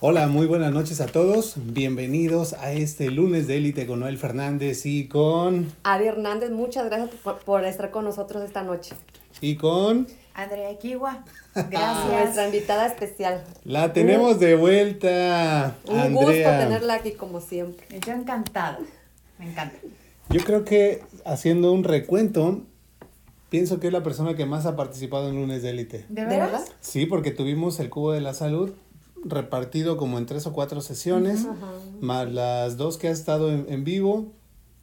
Hola, muy buenas noches a todos. Bienvenidos a este lunes de élite con Noel Fernández y con... Adi Hernández, muchas gracias por, por estar con nosotros esta noche. Y con... Andrea Kiwa. Gracias. Nuestra invitada especial. La tenemos de vuelta. Un Andrea. gusto tenerla aquí como siempre. Yo encantada. Me encanta. Yo creo que haciendo un recuento, pienso que es la persona que más ha participado en lunes de élite. ¿De verdad? Sí, porque tuvimos el cubo de la salud repartido como en tres o cuatro sesiones, más las dos que ha estado en, en vivo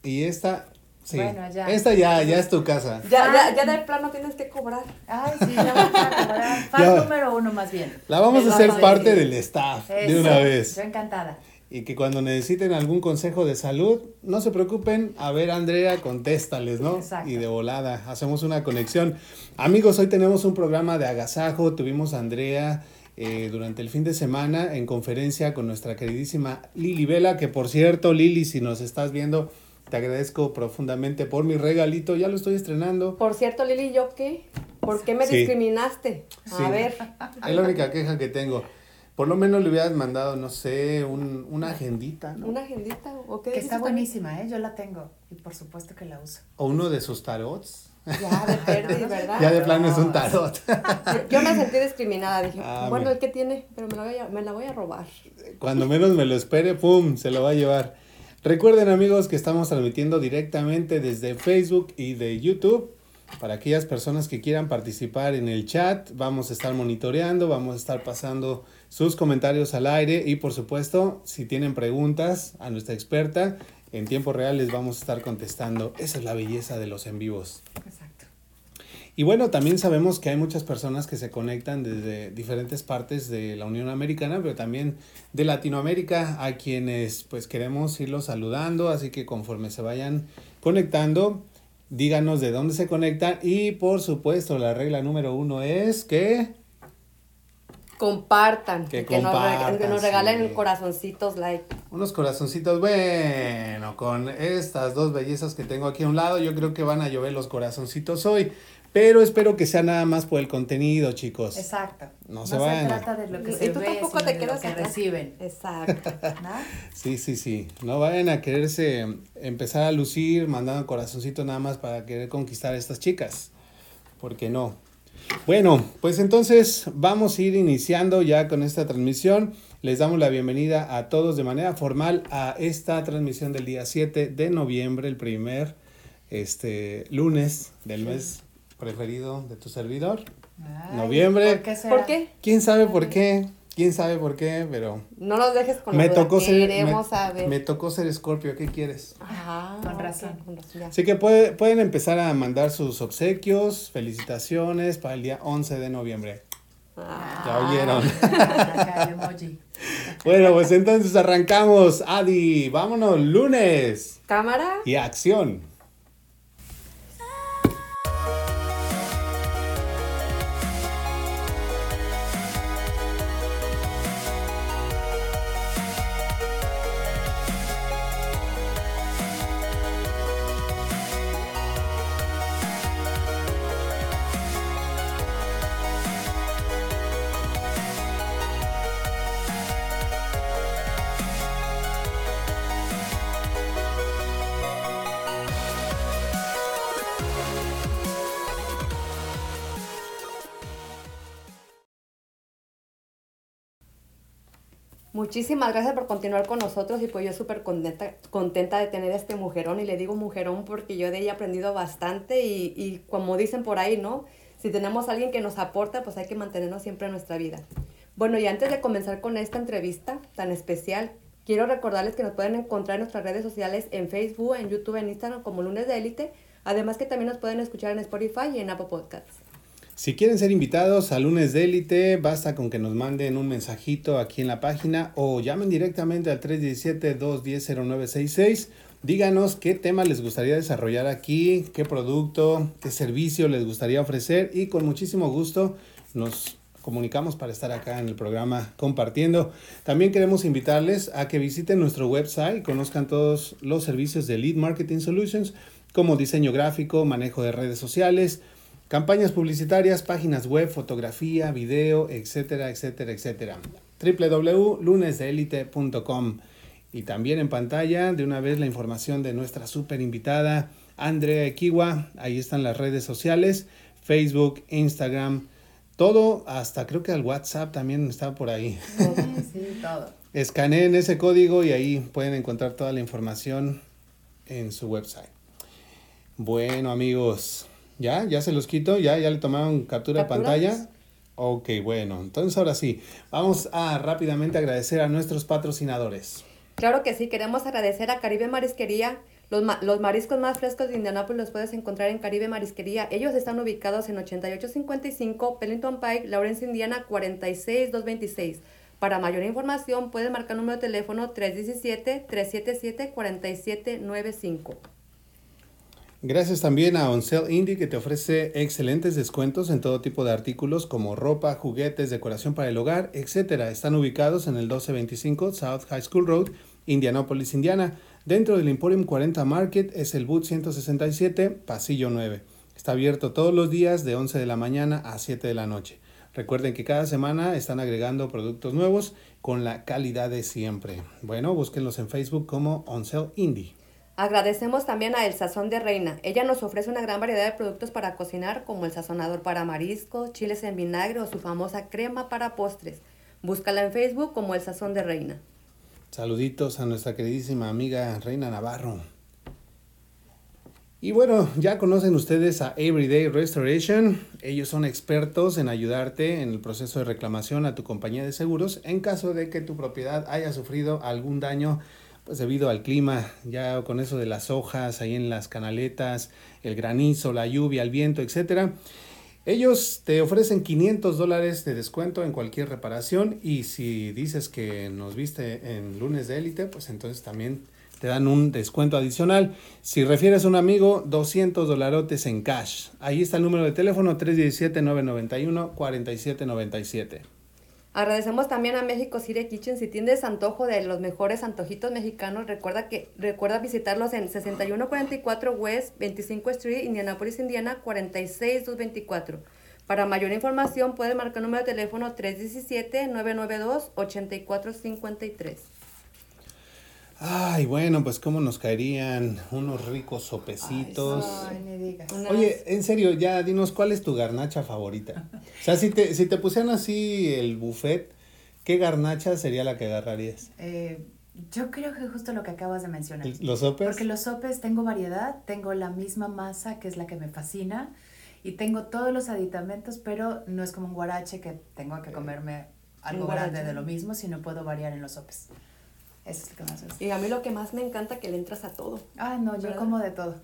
y esta, sí, Bueno, ya. esta ya, ya es tu casa. Ya, Ah. ya, ya de plano tienes que cobrar. Ay, sí, ya vamos a cobrar. Fan Ya. número uno, más bien. La vamos a hacer parte del staff de Eso. una vez. Yo encantada. Y que cuando necesiten algún consejo de salud, no se preocupen, a ver Andrea, contéstales, ¿no? Exacto. Y de volada, hacemos una conexión. Amigos, hoy tenemos un programa de agasajo, tuvimos a Andrea eh, durante el fin de semana en conferencia con nuestra queridísima Lili Vela, que por cierto, Lili, si nos estás viendo, te agradezco profundamente por mi regalito, ya lo estoy estrenando. Por cierto, Lili, ¿yo qué? ¿Por qué me Sí. discriminaste? A Sí. ver. Es la única queja que tengo. Por lo menos le hubieras mandado, no sé, un, una agendita, ¿no? ¿Una agendita? ¿O qué Que está buenísima, ¿eh? Yo la tengo. Y por supuesto que la uso. O uno de sus tarots. Ya, de perdi, ¿verdad? Ya de plano es un tarot. Yo- me sentí discriminada. Dije, Ah, bueno, mira. ¿el qué tiene? Pero me la, voy a, me la voy a robar. Cuando menos me lo espere, ¡pum! Se lo va a llevar. Recuerden amigos que estamos transmitiendo directamente desde Facebook y de YouTube. Para aquellas personas que quieran participar en el chat, vamos a estar monitoreando, vamos a estar pasando sus comentarios al aire y por supuesto, si tienen preguntas a nuestra experta, en tiempo real les vamos a estar contestando. Esa es la belleza de los en vivos. Y bueno, también sabemos que hay muchas personas que se conectan desde diferentes partes de la Unión Americana, pero también de Latinoamérica, a quienes pues queremos irlos saludando, así que conforme se vayan conectando, díganos de dónde se conectan y por supuesto la regla número uno es que... Compartan. Que que, nos, compartan, que nos regalen sí. corazoncitos, like. Unos corazoncitos, bueno, con estas dos bellezas que tengo aquí a un lado, yo creo que van a llover los corazoncitos hoy, pero espero que sea nada más por el contenido, chicos. Exacto. No se vayan a- trata de lo que Y se tú ve, tampoco sino te de lo quedas que reciben. Exacto. ¿no? Sí, sí, sí. No vayan a quererse empezar a lucir mandando corazoncitos nada más para querer conquistar a estas chicas. Porque no. Bueno, pues entonces vamos a ir iniciando ya con esta transmisión. Les damos la bienvenida a todos de manera formal a esta transmisión del día 7 de noviembre, el primer este, lunes del mes preferido de tu servidor. Ay, Noviembre. ¿Por qué? será? ¿Por qué? ¿Quién sabe por qué? ¿Quién sabe por qué? Pero No nos dejes con me la duda. tocó ser Queremos me, saber. me tocó ser Escorpio, ¿qué quieres? Ah, Con razón. con razón, ya. Así que puede- pueden empezar a mandar sus obsequios, felicitaciones para el día 11 de noviembre. Ah, Ya oyeron. Bueno, pues entonces arrancamos. Adi, vámonos, lunes. Cámara. Y acción. Muchísimas gracias por continuar con nosotros y pues yo súper contenta, contenta de tener este mujerón y le digo mujerón porque yo de ella he aprendido bastante y, y como dicen por ahí, ¿no? Si tenemos alguien que nos aporta, pues hay que mantenernos siempre en nuestra vida. Bueno, y antes de comenzar con esta entrevista tan especial, quiero recordarles que nos pueden encontrar en nuestras redes sociales en Facebook, en YouTube, en Instagram como Lunes de Élite, además que también nos pueden escuchar en Spotify y en Apple Podcasts. Si quieren ser invitados a lunes de élite, basta con que nos manden un mensajito aquí en la página o llamen directamente al 317-210-0966. Díganos qué tema les gustaría desarrollar aquí, qué producto, qué servicio les gustaría ofrecer y con muchísimo gusto nos comunicamos para estar acá en el programa compartiendo. También queremos invitarles a que visiten nuestro website y conozcan todos los servicios de Lead Marketing Solutions como diseño gráfico, manejo de redes sociales, Campañas publicitarias, páginas web, fotografía, video, etcétera, etcétera, etcétera. www.lunesdeelite.com y también en pantalla de una vez la información de nuestra super invitada Andrea Equiwa. Ahí están las redes sociales, Facebook, Instagram, todo, hasta creo que el WhatsApp también está por ahí. Sí, todo. Escaneen ese código y ahí pueden encontrar toda la información en su website. Bueno, amigos, ¿ya? ¿Ya se los quito? ¿Ya? ¿Ya le tomaron captura de pantalla? Ok, bueno, entonces ahora sí, vamos a rápidamente agradecer a nuestros patrocinadores. Claro que sí, queremos agradecer a Caribe Marisquería. Los, ma- los mariscos más frescos de Indianápolis los puedes encontrar en Caribe Marisquería. Ellos están ubicados en 8855 Pellington Pike, Lawrence, Indiana 46226. Para mayor información pueden marcar número de teléfono 317-377-4795. Gracias también a Oncel Indie que te ofrece excelentes descuentos en todo tipo de artículos como ropa, juguetes, decoración para el hogar, etc. Están ubicados en el 1225 South High School Road, Indianapolis, Indiana. Dentro del Emporium 40 Market es el Boot 167, pasillo 9. Está abierto todos los días de 11 de la mañana a 7 de la noche. Recuerden que cada semana están agregando productos nuevos con la calidad de siempre. Bueno, búsquenlos en Facebook como Oncel Indie. Agradecemos también a El Sazón de Reina. Ella nos ofrece una gran variedad de productos para cocinar, como el sazonador para mariscos, chiles en vinagre o su famosa crema para postres. Búscala en Facebook como El Sazón de Reina. Saluditos a nuestra queridísima amiga Reina Navarro. Y bueno, ya conocen ustedes a Everyday Restoration. Ellos son expertos en ayudarte en el proceso de reclamación a tu compañía de seguros en caso de que tu propiedad haya sufrido algún daño pues debido al clima, ya con eso de las hojas ahí en las canaletas, el granizo, la lluvia, el viento, etcétera. Ellos te ofrecen 500 dólares de descuento en cualquier reparación y si dices que nos viste en lunes de élite, pues entonces también te dan un descuento adicional. Si refieres a un amigo, 200 dolarotes en cash. Ahí está el número de teléfono 317-991-4797. Agradecemos también a México City Kitchen. Si tienes antojo de los mejores antojitos mexicanos, recuerda que recuerda visitarlos en 6144 West 25 Street, Indianapolis, Indiana 46224. Para mayor información puede marcar el número de teléfono 317-992-8453. Ay, bueno, pues cómo nos caerían unos ricos sopecitos. Ay, ni digas. Oye, en serio, ya dinos cuál es tu garnacha favorita. O sea, si te, si te pusieran así el buffet, ¿qué garnacha sería la que agarrarías? Eh, yo creo que justo lo que acabas de mencionar. ¿El- ¿Los sopes? Porque los sopes tengo variedad, tengo la misma masa que es la que me fascina y tengo todos los aditamentos, pero no es como un guarache que tengo que comerme algo grande de lo mismo, sino puedo variar en los sopes. Eso es lo que más me gusta. Y a mí lo que más me encanta que le entras a todo. Ah, no, yo ¿Verdad? como de todo.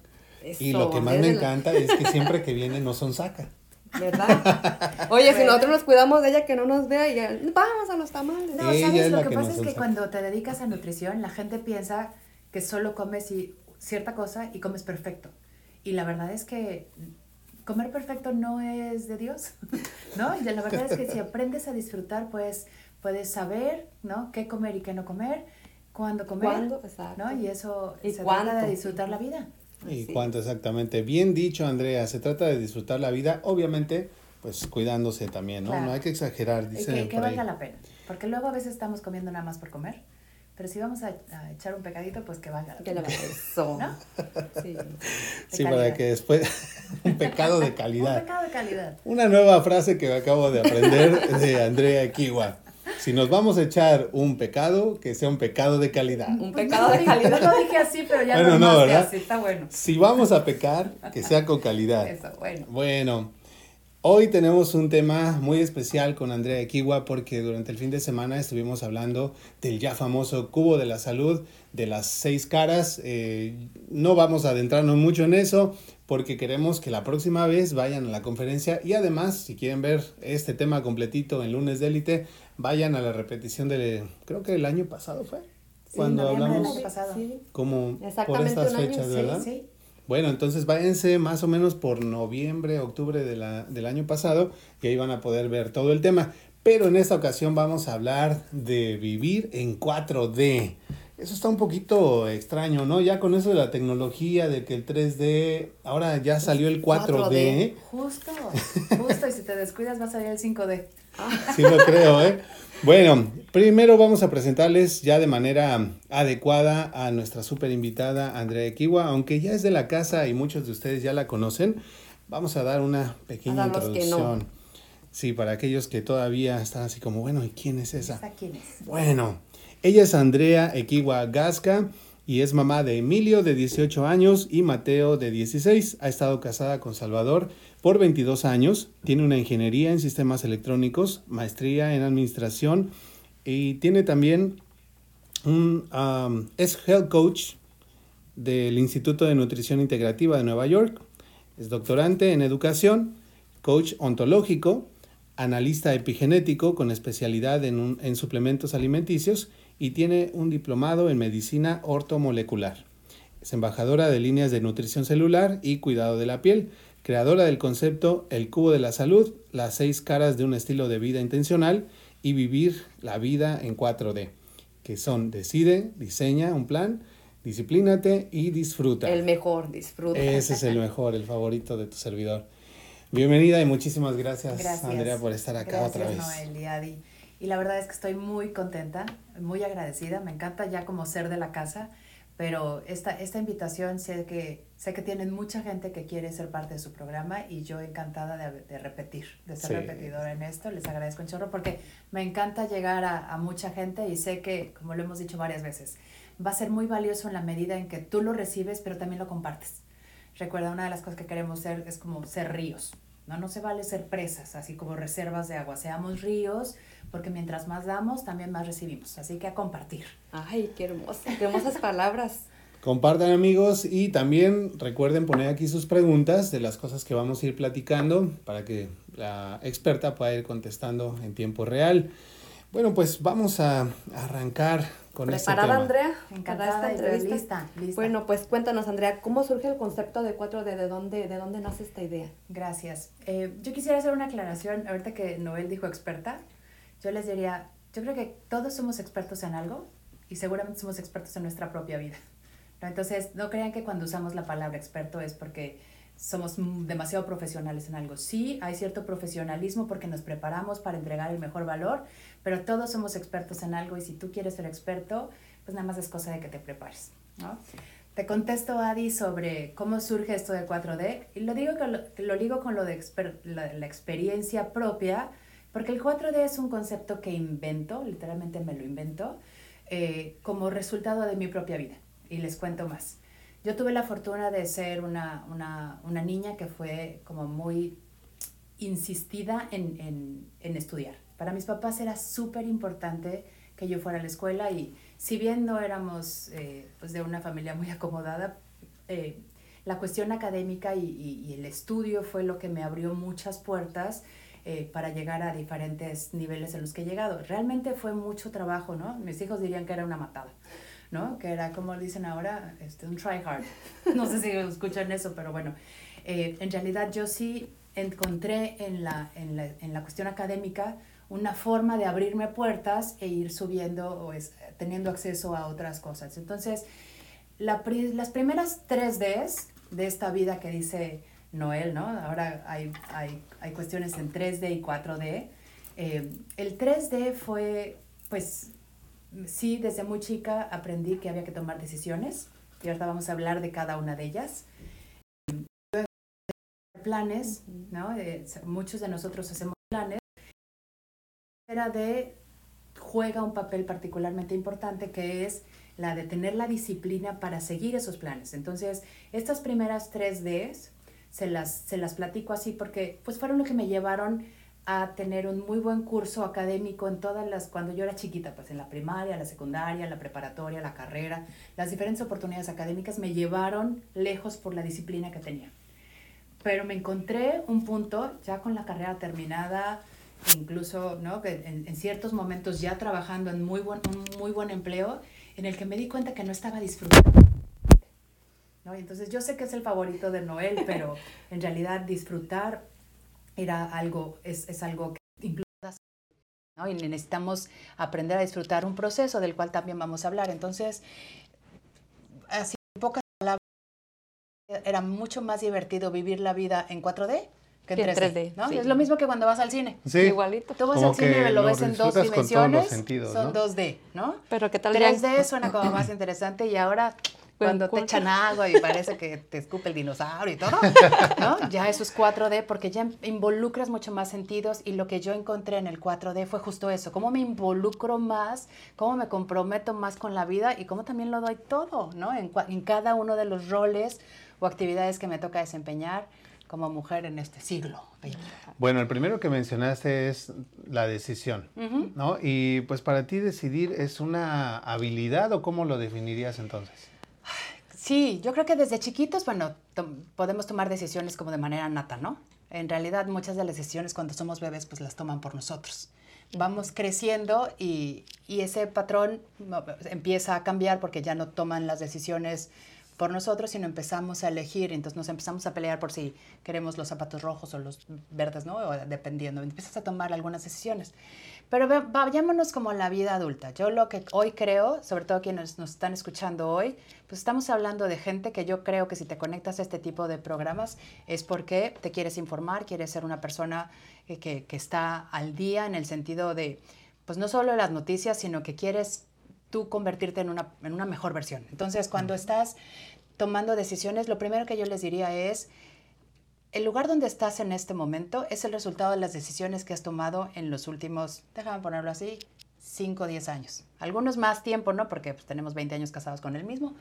Y Eso, lo que más me la- encanta es que siempre que viene no son saca. ¿Verdad? Oye, si nosotros nos cuidamos de ella, que no nos vea y ya, vamos a los tamales. No, Ella ¿sabes? es Lo que, que pasa es que saca. cuando te dedicas a nutrición, la gente piensa que solo comes y- cierta cosa y comes perfecto. Y la verdad es que comer perfecto no es de Dios, ¿no? Y la verdad es que si aprendes a disfrutar, pues puedes saber, ¿no? Qué comer y qué no comer, cuándo comer, ¿Cuándo? Exacto. ¿no? Y eso ¿Y se cuánto? trata de disfrutar la vida. ¿Y Así. cuánto exactamente? Bien dicho, Andrea. Se trata de disfrutar la vida, obviamente, pues cuidándose también, ¿no? Claro. No hay que exagerar, Y dicen que, que ahí. valga la pena. Porque luego a veces estamos comiendo nada más por comer. Pero si vamos a, a echar un pecadito, pues que valga la Que la pena. eso. ¿No? Sí. Sí, para que después... un pecado de Un calidad. pecado de calidad. Una nueva frase que acabo de aprender de Andrea Kiwa. Si nos vamos a echar un pecado, que sea un pecado de calidad. Un pecado no de calidad. No lo dije así, pero ya Bueno, no, armaste ¿verdad? así, está bueno. Si vamos a pecar, que sea con calidad. Eso, bueno. Bueno, hoy tenemos un tema muy especial con Andrea Kiwa porque durante el fin de semana estuvimos hablando del ya famoso cubo de la salud, de las seis caras. Eh, no vamos a adentrarnos mucho en eso porque queremos que la próxima vez vayan a la conferencia y además, si quieren ver este tema completito en lunes de élite, vayan a la repetición del, creo que el año pasado fue, cuando hablamos año pasado. Sí. como por Exactamente estas año, fechas, sí, ¿verdad? Sí, Bueno, entonces váyanse más o menos por noviembre, octubre de la- del año pasado y ahí van a poder ver todo el tema. Pero en esta ocasión vamos a hablar de vivir en 4D. Eso está un poquito extraño, ¿no? Ya con eso de la tecnología, de que el 3D, ahora ya salió el 4D. Justo, justo, y si te descuidas va a salir el 5D. Sí lo creo, ¿eh? Bueno, primero vamos a presentarles ya de manera adecuada a nuestra super invitada Andrea Equiwa, aunque ya es de la casa y muchos de ustedes ya la conocen, vamos a dar una pequeña introducción. Sí, para aquellos que todavía están así como, bueno, ¿y quién es esa? quién es? Bueno, ella es Andrea Equiwa Gasca y es mamá de Emilio de 18 años y Mateo de 16. Ha estado casada con Salvador por 22 años. Tiene una ingeniería en sistemas electrónicos, maestría en administración y tiene también un es health coach del Instituto de Nutrición Integrativa de Nueva York. Es doctorante en educación, coach ontológico, analista epigenético con especialidad en, en suplementos alimenticios y tiene un diplomado en medicina ortomolecular. Es embajadora de líneas de nutrición celular y cuidado de la piel, creadora del concepto El cubo de la salud, las seis caras de un estilo de vida intencional y vivir la vida en 4D, que son decide, diseña un plan, disciplínate y disfruta. El mejor, disfruta. Ese es el mejor, el favorito de tu servidor. Bienvenida y muchísimas gracias, Andrea por estar acá otra vez. Y. Y la verdad es que estoy muy contenta, muy agradecida. Me encanta ya como ser de la casa, pero esta, esta invitación sé que, sé que tienen mucha gente que quiere ser parte de su programa y yo encantada de, de repetir, de ser repetidora en esto. Les agradezco un chorro porque me encanta llegar a, a mucha gente y sé que, como lo hemos dicho varias veces, va a ser muy valioso en la medida en que tú lo recibes, pero también lo compartes. Recuerda, una de las cosas que queremos ser es como ser ríos. No, no se vale ser presas, así como reservas de agua. Seamos ríos, porque mientras más damos, también más recibimos. Así que a compartir. Ay, qué hermosa, qué hermosas palabras. Compartan amigos y también recuerden poner aquí sus preguntas de las cosas que vamos a ir platicando para que la experta pueda ir contestando en tiempo real. Bueno, pues vamos a arrancar con este tema. Andrea? Encantada esta entrevista. Lista, Bueno, pues cuéntanos, Andrea, ¿cómo surge el concepto de 4D? ¿De dónde, de dónde nace esta idea? Gracias. Eh, yo quisiera hacer una aclaración, ahorita que Noel dijo experta yo les diría, yo creo que todos somos expertos en algo y seguramente somos expertos en nuestra propia vida. Entonces, no crean que cuando usamos la palabra experto es porque somos demasiado profesionales en algo. Sí, hay cierto profesionalismo porque nos preparamos para entregar el mejor valor, pero todos somos expertos en algo y si tú quieres ser experto, pues nada más es cosa de que te prepares. ¿no? Te contesto, Adi, sobre cómo surge esto de 4D y lo digo, lo, lo digo con lo de la experiencia propia, porque el 4D es un concepto que invento, literalmente me lo invento, eh, como resultado de mi propia vida. Y les cuento más. Yo tuve la fortuna de ser una, una, una niña que fue como muy insistida en, en, en estudiar. Para mis papás era súper importante que yo fuera a la escuela y si bien no éramos eh, pues de una familia muy acomodada, eh, la cuestión académica y, y, y, el estudio fue lo que me abrió muchas puertas eh, para llegar a diferentes niveles en los que he llegado. Realmente fue mucho trabajo, ¿no? Mis hijos dirían que era una matada, ¿no? Que era, como dicen ahora, este, un try hard. No sé si escuchan eso, pero bueno, eh, en realidad yo sí encontré en la, en, la, en la cuestión académica una forma de abrirme puertas e ir subiendo o es, teniendo acceso a otras cosas. Entonces, la, las primeras tres Ds de esta vida que dice Noel, ¿no? Ahora hay, hay, hay cuestiones en 3D y 4D. Eh, el 3D fue, pues, sí, desde muy chica aprendí que había que tomar decisiones y ahorita vamos a hablar de cada una de ellas. Planes, ¿no? Eh, muchos de nosotros hacemos planes. Era de juega un papel particularmente importante que es la de tener la disciplina para seguir esos planes. Entonces, estas primeras tres Ds se las, se las platico así porque pues fueron lo que me llevaron a tener un muy buen curso académico en todas las, cuando yo era chiquita, pues en la primaria, la secundaria, la preparatoria, la carrera, las diferentes oportunidades académicas me llevaron lejos por la disciplina que tenía. Pero me encontré un punto, ya con la carrera terminada, incluso ¿no? en, en ciertos momentos ya trabajando en muy buen, un muy buen empleo, en el que me di cuenta que no estaba disfrutando entonces yo sé que es el favorito de Noel, pero en realidad disfrutar era algo, es, es algo que incluso y necesitamos aprender a disfrutar un proceso del cual también vamos a hablar. Entonces, así en pocas palabras, era mucho más divertido vivir la vida en 4D que en 3D. ¿no? Es lo mismo que cuando vas al cine. Sí. Igualito. Tú vas al cine y lo, ves en dos dimensiones, son 2D, ¿no? Pero ¿qué tal 3D suena como más interesante y ahora cuando te echan agua y parece que te escupe el dinosaurio y todo, ¿no? Ya eso es 4D porque ya involucras mucho más sentidos y lo que yo encontré en el 4D fue justo eso, cómo me involucro más, cómo me comprometo más con la vida y cómo también lo doy todo, ¿no? En, en cada uno de los roles o actividades que me toca desempeñar como mujer en este siglo. Bueno, el primero que mencionaste es la decisión, ¿no? Y pues para ti decidir es una habilidad o cómo lo definirías entonces? Sí, yo creo que desde chiquitos, bueno, podemos tomar decisiones como de manera nata, ¿no? En realidad muchas de las decisiones cuando somos bebés pues las toman por nosotros. Vamos creciendo y, y ese patrón empieza a cambiar porque ya no toman las decisiones por nosotros, sino empezamos a elegir, entonces nos empezamos a pelear por si queremos los zapatos rojos o los verdes, ¿no? O dependiendo, empiezas a tomar algunas decisiones. Pero vayámonos como a la vida adulta. Yo lo que hoy creo, sobre todo quienes nos están escuchando hoy, pues estamos hablando de gente que yo creo que si te conectas a este tipo de programas es porque te quieres informar, quieres ser una persona que, que está al día en el sentido de, pues no solo las noticias, sino que quieres tú convertirte en una, en una mejor versión. Entonces, cuando estás tomando decisiones, lo primero que yo les diría es, el lugar donde estás en este momento es el resultado de las decisiones que has tomado en los últimos, déjame ponerlo así, 5 o 10 años. Algunos más tiempo, ¿no? Porque pues, tenemos 20 años casados con el mismo,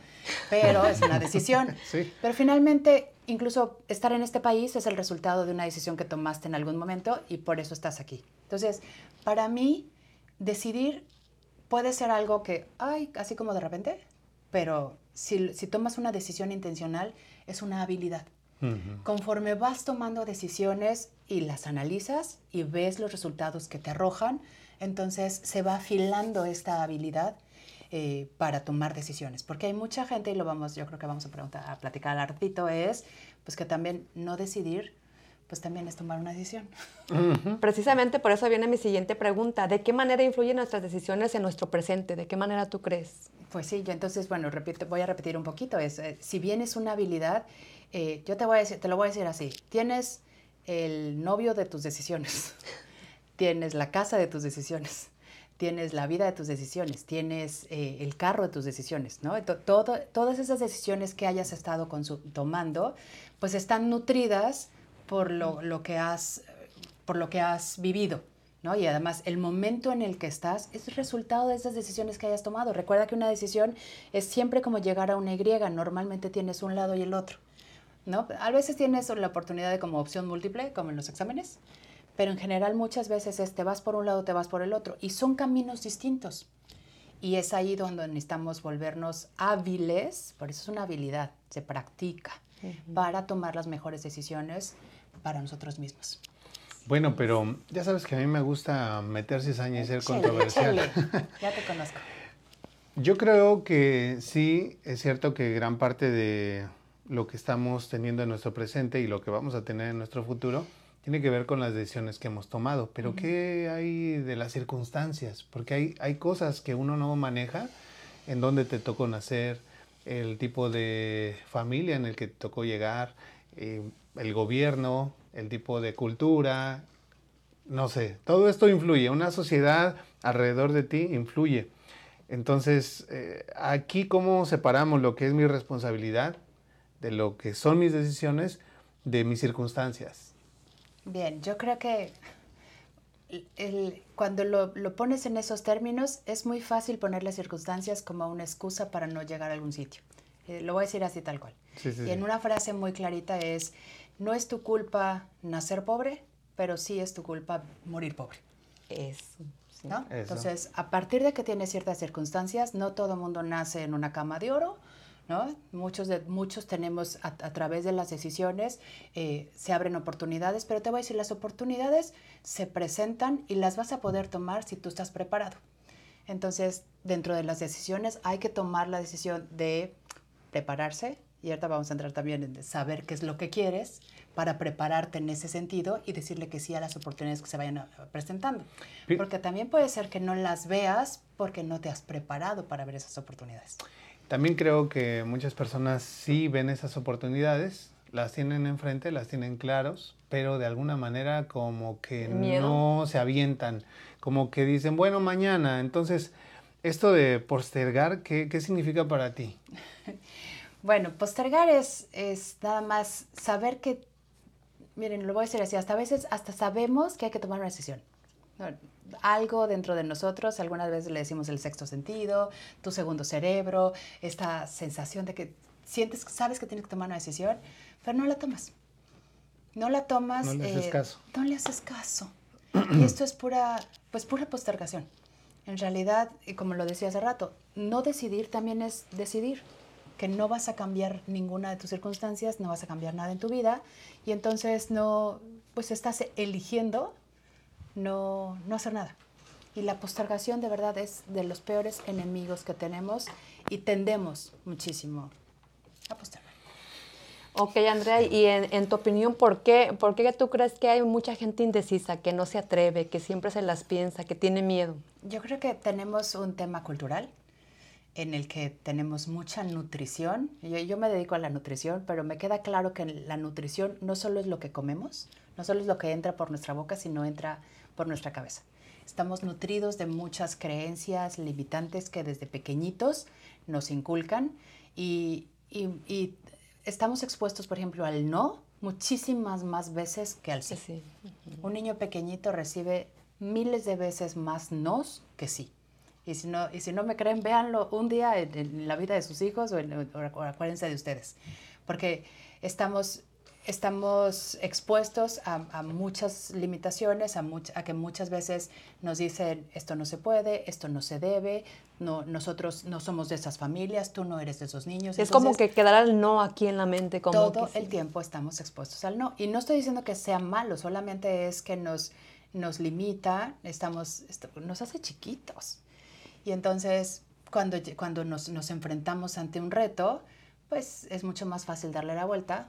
pero es una decisión. Sí. Pero finalmente, incluso estar en este país es el resultado de una decisión que tomaste en algún momento y por eso estás aquí. Entonces, para mí, decidir puede ser algo que, ay, así como de repente, pero si, tomas una decisión intencional, es una habilidad. Conforme vas tomando decisiones y las analizas y ves los resultados que te arrojan, entonces se va afilando esta habilidad eh, para tomar decisiones. Porque hay mucha gente, y lo vamos, yo creo que vamos a, preguntar, a platicar al ratito, es pues que también no decidir pues también es tomar una decisión. Precisamente por eso viene mi siguiente pregunta. ¿De qué manera influyen nuestras decisiones en nuestro presente? ¿De qué manera tú crees? Pues sí, yo entonces, bueno, repito, voy a repetir un poquito. Es, eh, si bien es una habilidad, eh, yo te, voy a decir, te lo voy a decir así. Tienes el novio de tus decisiones. tienes la casa de tus decisiones. Tienes la vida de tus decisiones. Tienes eh, el carro de tus decisiones, ¿no? Todo, todas esas decisiones que hayas estado tomando, pues están nutridas por lo, que, has, por lo que has vivido. ¿no? Y además, el momento en el que estás es resultado de esas decisiones que hayas tomado. Recuerda que una decisión es siempre como llegar a una Y, normalmente tienes un lado y el otro. ¿no? A veces tienes la oportunidad de como opción múltiple, como en los exámenes, pero en general muchas veces es te vas por un lado, te vas por el otro, y son caminos distintos. Y es ahí donde necesitamos volvernos hábiles, por eso es una habilidad, se practica, para tomar las mejores decisiones para nosotros mismos. Bueno, pero ya sabes que a mí me gusta meter cizaña y ser controversial. Ya te conozco. Yo creo que sí, es cierto que gran parte de lo que estamos teniendo en nuestro presente y lo que vamos a tener en nuestro futuro tiene que ver con las decisiones que hemos tomado. Pero ¿qué hay de las circunstancias? Porque hay, hay cosas que uno no maneja, en donde te tocó nacer, el tipo de familia en el que te tocó llegar, eh, el gobierno, el tipo de cultura, no sé, todo esto influye, una sociedad alrededor de ti influye. Entonces, eh, aquí cómo separamos lo que es mi responsabilidad de lo que son mis decisiones de mis circunstancias. Bien, yo creo que cuando lo, pones en esos términos es muy fácil poner las circunstancias como una excusa para no llegar a algún sitio. Eh, lo voy a decir así tal cual. y en una frase muy clarita es, no es tu culpa nacer pobre, pero sí es tu culpa morir pobre. Eso. ¿no? Entonces, a partir de que tienes ciertas circunstancias, no todo el mundo nace en una cama de oro, ¿no? Muchos, de, muchos tenemos a, través de las decisiones, eh, se abren oportunidades, pero te voy a decir, las oportunidades se presentan y las vas a poder tomar si tú estás preparado. Entonces, dentro de las decisiones hay que tomar la decisión de prepararse, y ahorita vamos a entrar también en saber qué es lo que quieres para prepararte en ese sentido y decirle que sí a las oportunidades que se vayan presentando. Porque también puede ser que no las veas porque no te has preparado para ver esas oportunidades. También creo que muchas personas sí ven esas oportunidades, las tienen enfrente, las tienen claros, pero de alguna manera como que no se avientan, como que dicen, bueno, mañana. Entonces, esto de postergar, ¿qué, qué significa para ti? Bueno, postergar es, es nada más saber que, miren, lo voy a decir así, hasta a veces hasta sabemos que hay que tomar una decisión. Algo dentro de nosotros, algunas veces le decimos el sexto sentido, tu segundo cerebro, esta sensación de que sientes, sabes que tienes que tomar una decisión, pero no la tomas. No la tomas. No le haces eh, caso. No le haces caso. y esto es pura, pues pura postergación. En realidad, y como lo decía hace rato, no decidir también es decidir que no vas a cambiar ninguna de tus circunstancias, no vas a cambiar nada en tu vida y entonces no, pues estás eligiendo no, no hacer nada. Y la postergación de verdad es de los peores enemigos que tenemos y tendemos muchísimo a postergar. Ok, Andrea, y en, en, tu opinión, ¿por qué, ¿por qué tú crees que hay mucha gente indecisa, que no se atreve, que siempre se las piensa, que tiene miedo? Yo creo que tenemos un tema cultural en el que tenemos mucha nutrición. Yo, me dedico a la nutrición, pero me queda claro que la nutrición no solo es lo que comemos, no solo es lo que entra por nuestra boca, sino entra por nuestra cabeza. Estamos nutridos de muchas creencias limitantes que desde pequeñitos nos inculcan y, estamos expuestos, por ejemplo, al no muchísimas más veces que al sí. Un niño pequeñito recibe miles de veces más nos que sí. Y si no, y si no me creen, véanlo un día en, la vida de sus hijos o, acuérdense de ustedes. Porque estamos, estamos expuestos a, muchas limitaciones, a, a, que muchas veces nos dicen esto no se puede, esto no se debe, no, nosotros no somos de esas familias, tú no eres de esos niños. Es como que quedará el no aquí en la mente. Como todo el tiempo estamos expuestos al no. Y no estoy diciendo que sea malo, solamente es que nos, nos limita, estamos, nos hace chiquitos. Y entonces, cuando, cuando nos, nos, enfrentamos ante un reto, pues es mucho más fácil darle la vuelta,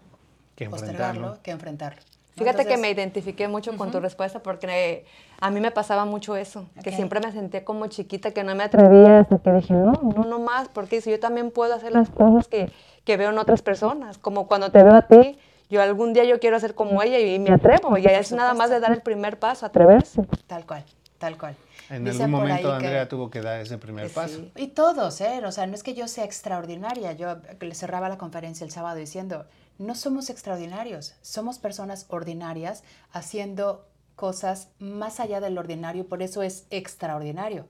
que postergarlo, que enfrentarlo. Fíjate que me identifiqué mucho con tu respuesta porque a mí me pasaba mucho eso, que siempre me sentía como chiquita, que no me atrevía. hasta que dije, no, no, no más, porque si yo también puedo hacer las cosas que, que veo en otras personas, como cuando te veo a ti, yo algún día yo quiero hacer como ella y me atrevo, y es nada más de dar el primer paso, atreverse. Tal cual, tal cual. En algún momento Andrea tuvo que dar ese primer paso. Y todos, ¿eh? O sea, no es que yo sea extraordinaria. Yo le cerraba la conferencia el sábado diciendo, no somos extraordinarios, somos personas ordinarias haciendo cosas más allá del ordinario, por eso es extraordinario.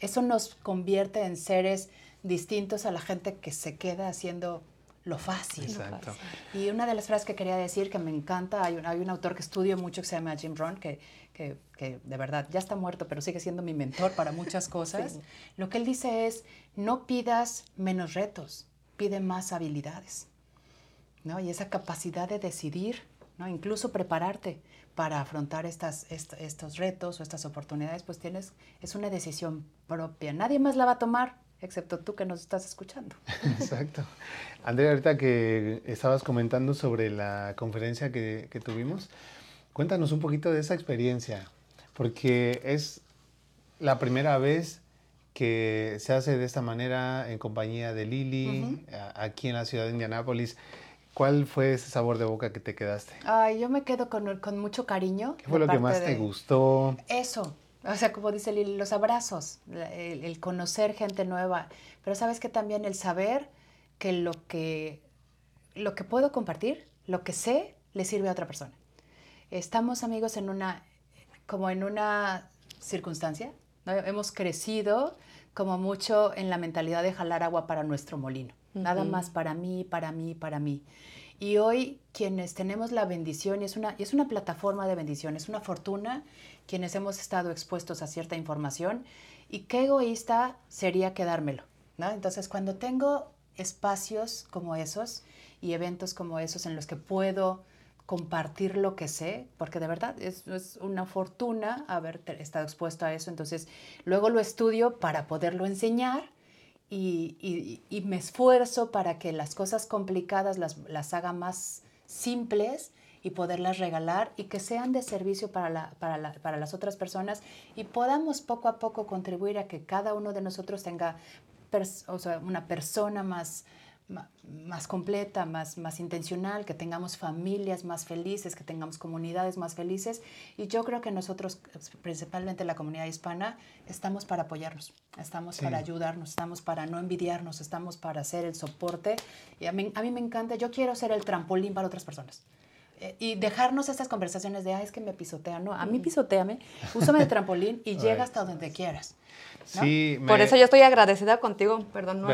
Eso nos convierte en seres distintos a la gente que se queda haciendo lo fácil. Exacto. Y una de las frases que quería decir que me encanta, hay un, hay un autor que estudio mucho que se llama Jim Rohn, que que, de verdad ya está muerto, pero sigue siendo mi mentor para muchas cosas, lo que él dice es, no pidas menos retos, pide más habilidades. ¿no? Y esa capacidad de decidir, ¿no? incluso prepararte para afrontar estas, estos retos o estas oportunidades, pues tienes, es una decisión propia. Nadie más la va a tomar, excepto tú que nos estás escuchando. Exacto. Andrea, ahorita que estabas comentando sobre la conferencia que, que tuvimos, Cuéntanos un poquito de esa experiencia, porque es la primera vez que se hace de esta manera en compañía de Lili, aquí en la ciudad de Indianápolis. ¿Cuál fue ese sabor de boca que te quedaste? Ay, yo me quedo con, con mucho cariño. ¿Qué fue lo que más te gustó? Eso, o sea, como dice Lili, los abrazos, el, el, conocer gente nueva, pero sabes que también el saber que lo que lo que puedo compartir, lo que sé, le sirve a otra persona estamos amigos en una, como en una circunstancia, hemos crecido como mucho en la mentalidad de jalar agua para nuestro molino, nada más para mí, para mí, para mí. Y hoy quienes tenemos la bendición, y es una, es una plataforma de bendición, es una fortuna, quienes hemos estado expuestos a cierta información, y qué egoísta sería quedármelo. ¿no? Entonces, cuando tengo espacios como esos y eventos como esos en los que puedo compartir lo que sé, porque de verdad es, es, una fortuna haber estado expuesto a eso. Entonces, luego lo estudio para poderlo enseñar y, y, me esfuerzo para que las cosas complicadas las, las haga más simples y poderlas regalar y que sean de servicio para, la, para, la, para, las otras personas y podamos poco a poco contribuir a que cada uno de nosotros tenga o sea, una persona más, más completa, más, más intencional, que tengamos familias más felices, que tengamos comunidades más felices. Y yo creo que nosotros, principalmente la comunidad hispana, estamos para apoyarnos, estamos para ayudarnos, estamos para no envidiarnos, estamos para hacer el soporte. Y a mí, a mí me encanta, yo quiero ser el trampolín para otras personas. Eh, y dejarnos estas conversaciones de, ah, es que me pisotea. No, a mí pisoteame, úsame de trampolín y llega hasta donde quieras. Sí, Por eso yo estoy agradecida contigo, perdón,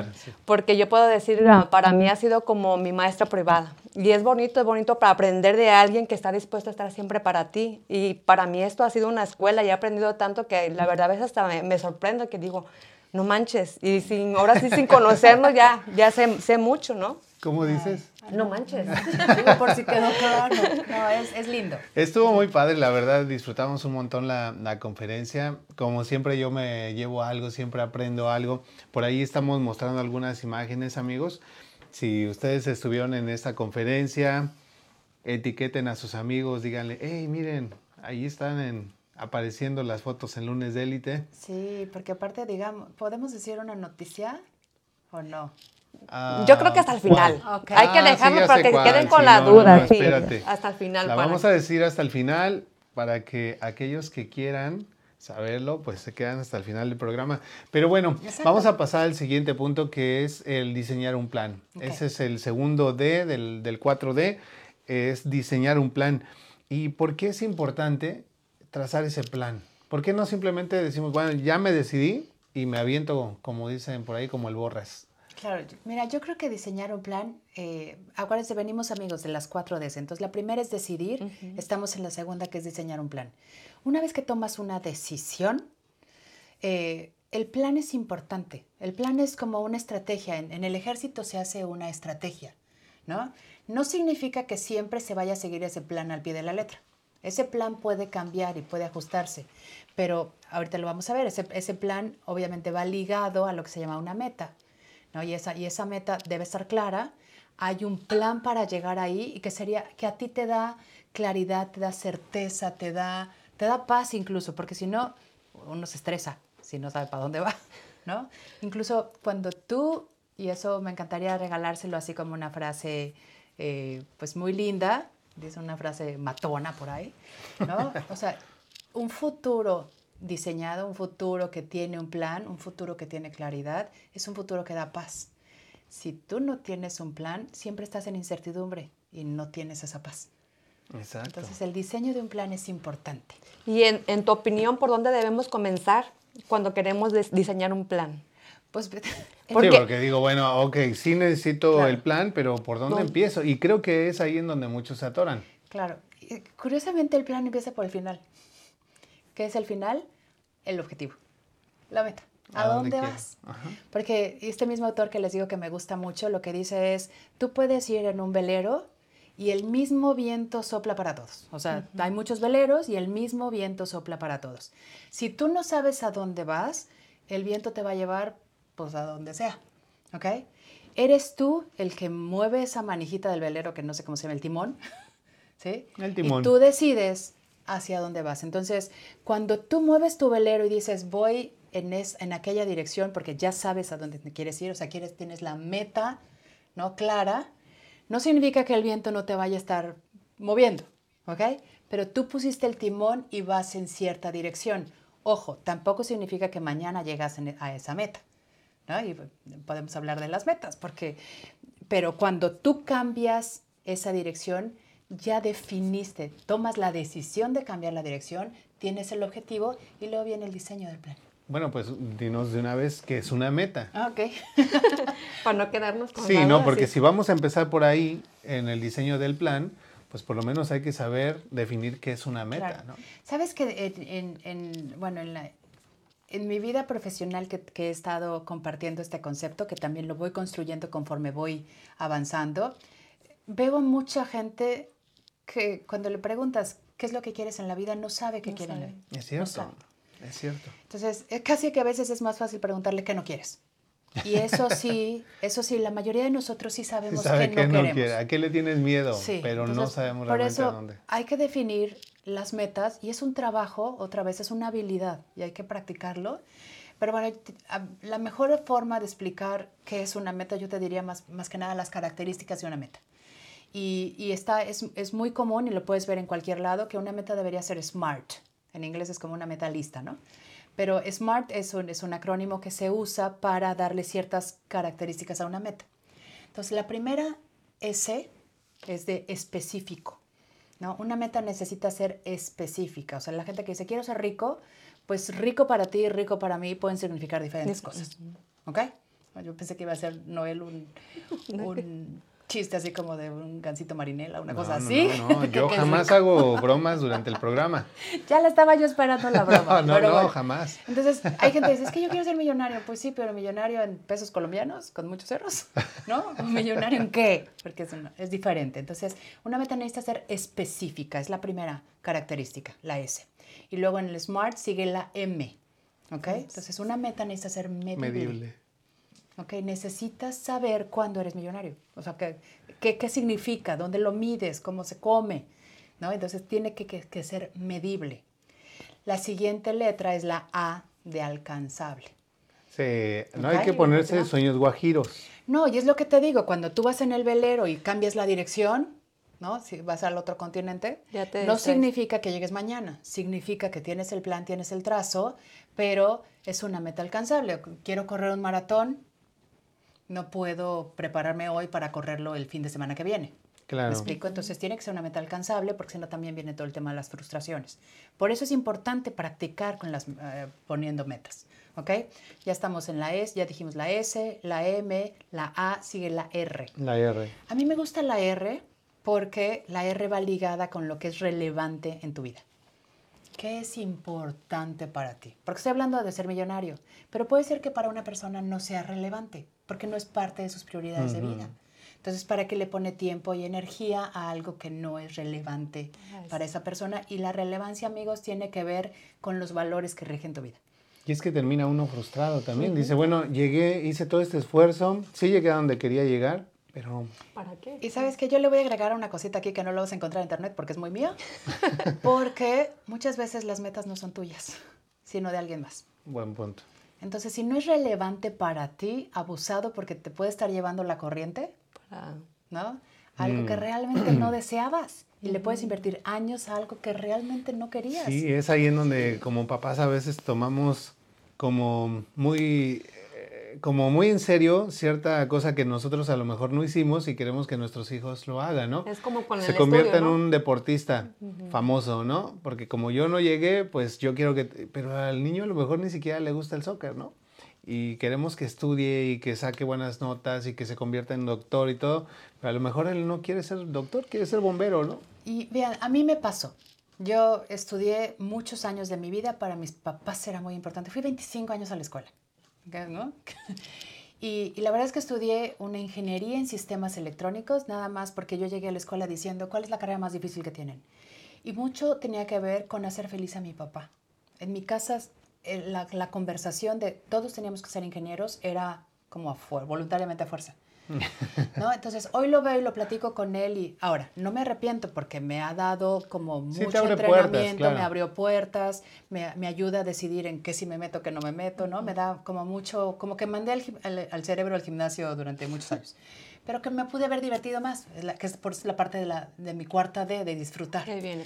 porque yo puedo decir, ah, para mí ha sido como mi maestra privada. Y es bonito, es bonito para aprender de alguien que está dispuesto a estar siempre para ti. Y para mí esto ha sido una escuela y he aprendido tanto que la verdad a veces hasta me, me sorprendo que digo, no manches. Y sin, ahora sí, sin conocernos ya, ya sé, sé mucho, ¿no? ¿Cómo dices? No manches. por si quedó claro. No, es, es, lindo. Estuvo muy padre, la verdad. Disfrutamos un montón la, la, conferencia. Como siempre, yo me llevo algo, siempre aprendo algo. Por ahí estamos mostrando algunas imágenes, amigos. Si ustedes estuvieron en esta conferencia, etiqueten a sus amigos, díganle, hey, miren, ahí están en, apareciendo las fotos en lunes de élite. Sí, porque aparte, digamos, ¿podemos decir una noticia o no? Ah, Yo creo que hasta el final. Hay que ah, dejarlo para que queden con la duda. hasta el final. La vamos a decir hasta el final para que aquellos que quieran saberlo, pues se quedan hasta el final del programa. Pero bueno, vamos a pasar al siguiente punto que es el diseñar un plan. Ese es el segundo D del, del 4D, es diseñar un plan. ¿Y por qué es importante trazar ese plan? ¿Por qué no simplemente decimos, bueno, ya me decidí y me aviento, como dicen por ahí, como el borras? Claro, mira, yo creo que diseñar un plan, eh, acuérdense, venimos amigos de las cuatro Ds. Entonces, la primera es decidir, estamos en la segunda que es diseñar un plan. Una vez que tomas una decisión, eh, el plan es importante. El plan es como una estrategia. En, en, el ejército se hace una estrategia, ¿no? No significa que siempre se vaya a seguir ese plan al pie de la letra. Ese plan puede cambiar y puede ajustarse, pero ahorita lo vamos a ver. Ese, ese plan obviamente va ligado a lo que se llama una meta. Y, esa, y esa meta debe estar clara. Hay un plan para llegar ahí y que sería que a ti te da claridad, te da certeza, te da, te da paz incluso, porque si no, uno se estresa si no sabe para dónde va, ¿no? Incluso cuando tú, y eso me encantaría regalárselo así como una frase, eh, pues muy linda, dice una frase matona por ahí, ¿no? O sea, un futuro diseñado, un futuro que tiene un plan, un futuro que tiene claridad, es un futuro que da paz. Si tú no tienes un plan, siempre estás en incertidumbre y no tienes esa paz. Exacto. Entonces el diseño de un plan es importante. Y en, tu opinión, ¿por dónde debemos comenzar cuando queremos diseñar un plan? Pues porque, sí, porque digo, bueno, ok, sí necesito el plan, pero ¿por dónde empiezo? Y creo que es ahí en donde muchos se atoran. Claro. Curiosamente el plan empieza por el final. ¿Qué es el final? El objetivo, la meta. ¿A, dónde, vas? Porque este mismo autor que les digo que me gusta mucho, lo que dice es, tú puedes ir en un velero y el mismo viento sopla para todos. O sea, hay muchos veleros y el mismo viento sopla para todos. Si tú no sabes a dónde vas, el viento te va a llevar pues a donde sea. ¿Ok? Eres tú el que mueve esa manijita del velero, que no sé cómo se llama, el timón. ¿Sí? El timón. Y tú decides hacia dónde vas. Entonces, cuando tú mueves tu velero y dices, voy en, en aquella dirección porque ya sabes a dónde quieres ir, o sea, quieres, tienes la meta ¿no? clara, no significa que el viento no te vaya a estar moviendo, ¿ok? Pero tú pusiste el timón y vas en cierta dirección. Ojo, tampoco significa que mañana llegas a esa meta, ¿no? Y podemos hablar de las metas, porque, pero cuando tú cambias esa dirección, ya definiste, tomas la decisión de cambiar la dirección, tienes el objetivo y luego viene el diseño del plan. Bueno, pues dinos de una vez que es una meta. Ah, ok. Para no quedarnos con Sí, no, porque si vamos a empezar por ahí en el diseño del plan, pues por lo menos hay que saber definir qué es una meta, ¿no? Sabes que en, bueno, en, la, en mi vida profesional que, que, he estado compartiendo este concepto, que también lo voy construyendo conforme voy avanzando, veo mucha gente que cuando le preguntas qué es lo que quieres en la vida, no sabe qué quiere en la vida. Es cierto, es cierto. Entonces, es casi que a veces es más fácil preguntarle qué no quieres. Y eso sí, eso sí, la mayoría de nosotros sí sabemos Sabe que que no no queremos. quiere, a qué le tienes miedo, Sí, pero no entonces, sabemos por realmente eso a dónde. hay que definir las metas y es un trabajo, otra vez es una habilidad y hay que practicarlo. Pero bueno, la mejor forma de explicar qué es una meta, yo te diría más, más que nada las características de una meta. Y, y está, es, es muy común y lo puedes ver en cualquier lado que una meta debería ser SMART. En inglés es como una meta lista, ¿no? Pero SMART es un, es un acrónimo que se usa para darle ciertas características a una meta. Entonces, la primera S es de específico. ¿no? Una meta necesita ser específica. O sea, la gente que dice, quiero ser rico, pues rico para ti, rico para mí, pueden significar diferentes cosas. ¿Ok? Yo pensé que iba a ser Noel un, un chiste así como de un gansito marinela, una No, cosa así. No, no, yo jamás hago bromas durante el programa. Ya la estaba yo esperando la broma. No, no, pero no, bueno. jamás. Entonces, hay gente que dice, es que yo quiero ser millonario. Pues sí, pero millonario en pesos colombianos, con muchos ceros, ¿no? ¿Millonario en qué? Porque es, una- es diferente. Entonces, una meta necesita ser específica, es la primera característica, la S. Y luego en el SMART sigue la M, ¿ok? Entonces, una meta necesita ser medible. Medible. ¿Ok? Necesitas saber cuándo eres millonario. O sea, ¿qué, qué, qué significa? ¿Dónde lo mides? ¿Cómo se come? ¿No? Entonces tiene que, que- que ser medible. La siguiente letra es la A de alcanzable. Sí, no hay que ponerse sueños guajiros. No, y es lo que te digo, cuando tú vas en el velero y cambias la dirección, ¿no? Si vas al otro continente, Ya te no distraes. significa que llegues mañana, significa que tienes el plan, tienes el trazo, pero es una meta alcanzable. Quiero correr un maratón, no puedo prepararme hoy para correrlo el fin de semana que viene. Claro. ¿Me explico? Entonces tiene que ser una meta alcanzable porque si no también viene todo el tema de las frustraciones. Por eso es importante practicar con las, eh, poniendo metas. ¿Ok? Ya estamos en la S, ya dijimos la S, la M, la A, sigue la R. La R. A mí me gusta la R porque la R va ligada con lo que es relevante en tu vida. ¿Qué es importante para ti? Porque estoy hablando de ser millonario, pero puede ser que para una persona no sea relevante, porque no es parte de sus prioridades de vida. Entonces, ¿para qué le pone tiempo y energía a algo que no es relevante Ay, para esa persona? Y la relevancia, amigos, tiene que ver con los valores que rigen tu vida. Y es que termina uno frustrado también. Dice, bueno, llegué, hice todo este esfuerzo, sí llegué a donde quería llegar, pero ¿Para qué? Y sabes que yo le voy a agregar una cosita aquí que no lo vas a encontrar en internet porque es muy mío. Porque muchas veces las metas no son tuyas, sino de alguien más. buen punto. Entonces, si no es relevante para ti, abusado porque te puede estar llevando la corriente, Para... ¿no? Algo que Mm. realmente no deseabas. Y le puedes invertir años a algo que realmente no querías. Sí, es ahí en donde como papás a veces tomamos como muy, como muy en serio cierta cosa que nosotros a lo mejor no hicimos y queremos que nuestros hijos lo hagan, ¿no? Es como con Se el convierta estudio, en un deportista famoso, ¿no? Porque como yo no llegué, pues yo quiero que... Pero al niño a lo mejor ni siquiera le gusta el soccer, ¿no? Y queremos que estudie y que saque buenas notas y que se convierta en doctor y todo. Pero a lo mejor él no quiere ser doctor, quiere ser bombero, ¿no? Y vean, a mí me pasó. Yo estudié muchos años de mi vida, para mis papás era muy importante. Fui 25 años a la escuela. ¿No? Y, y la verdad es que estudié una ingeniería en sistemas electrónicos, nada más porque yo llegué a la escuela diciendo, ¿cuál es la carrera más difícil que tienen? Y mucho tenía que ver con hacer feliz a mi papá. En mi casa, eh, la, la conversación de todos teníamos que ser ingenieros era como a voluntariamente a fuerza. ¿no? Entonces, hoy lo veo y lo platico con él y ahora, no me arrepiento porque me ha dado como mucho entrenamiento, puertas, claro. me abrió puertas, me, me ayuda a decidir en qué sí me meto, qué no me meto, ¿no? Me da como mucho, como que mandé al, al- al cerebro al gimnasio durante muchos años. Pero que me pude haber divertido más, que es por la parte de, la, de mi cuarta D, de disfrutar. Ahí viene.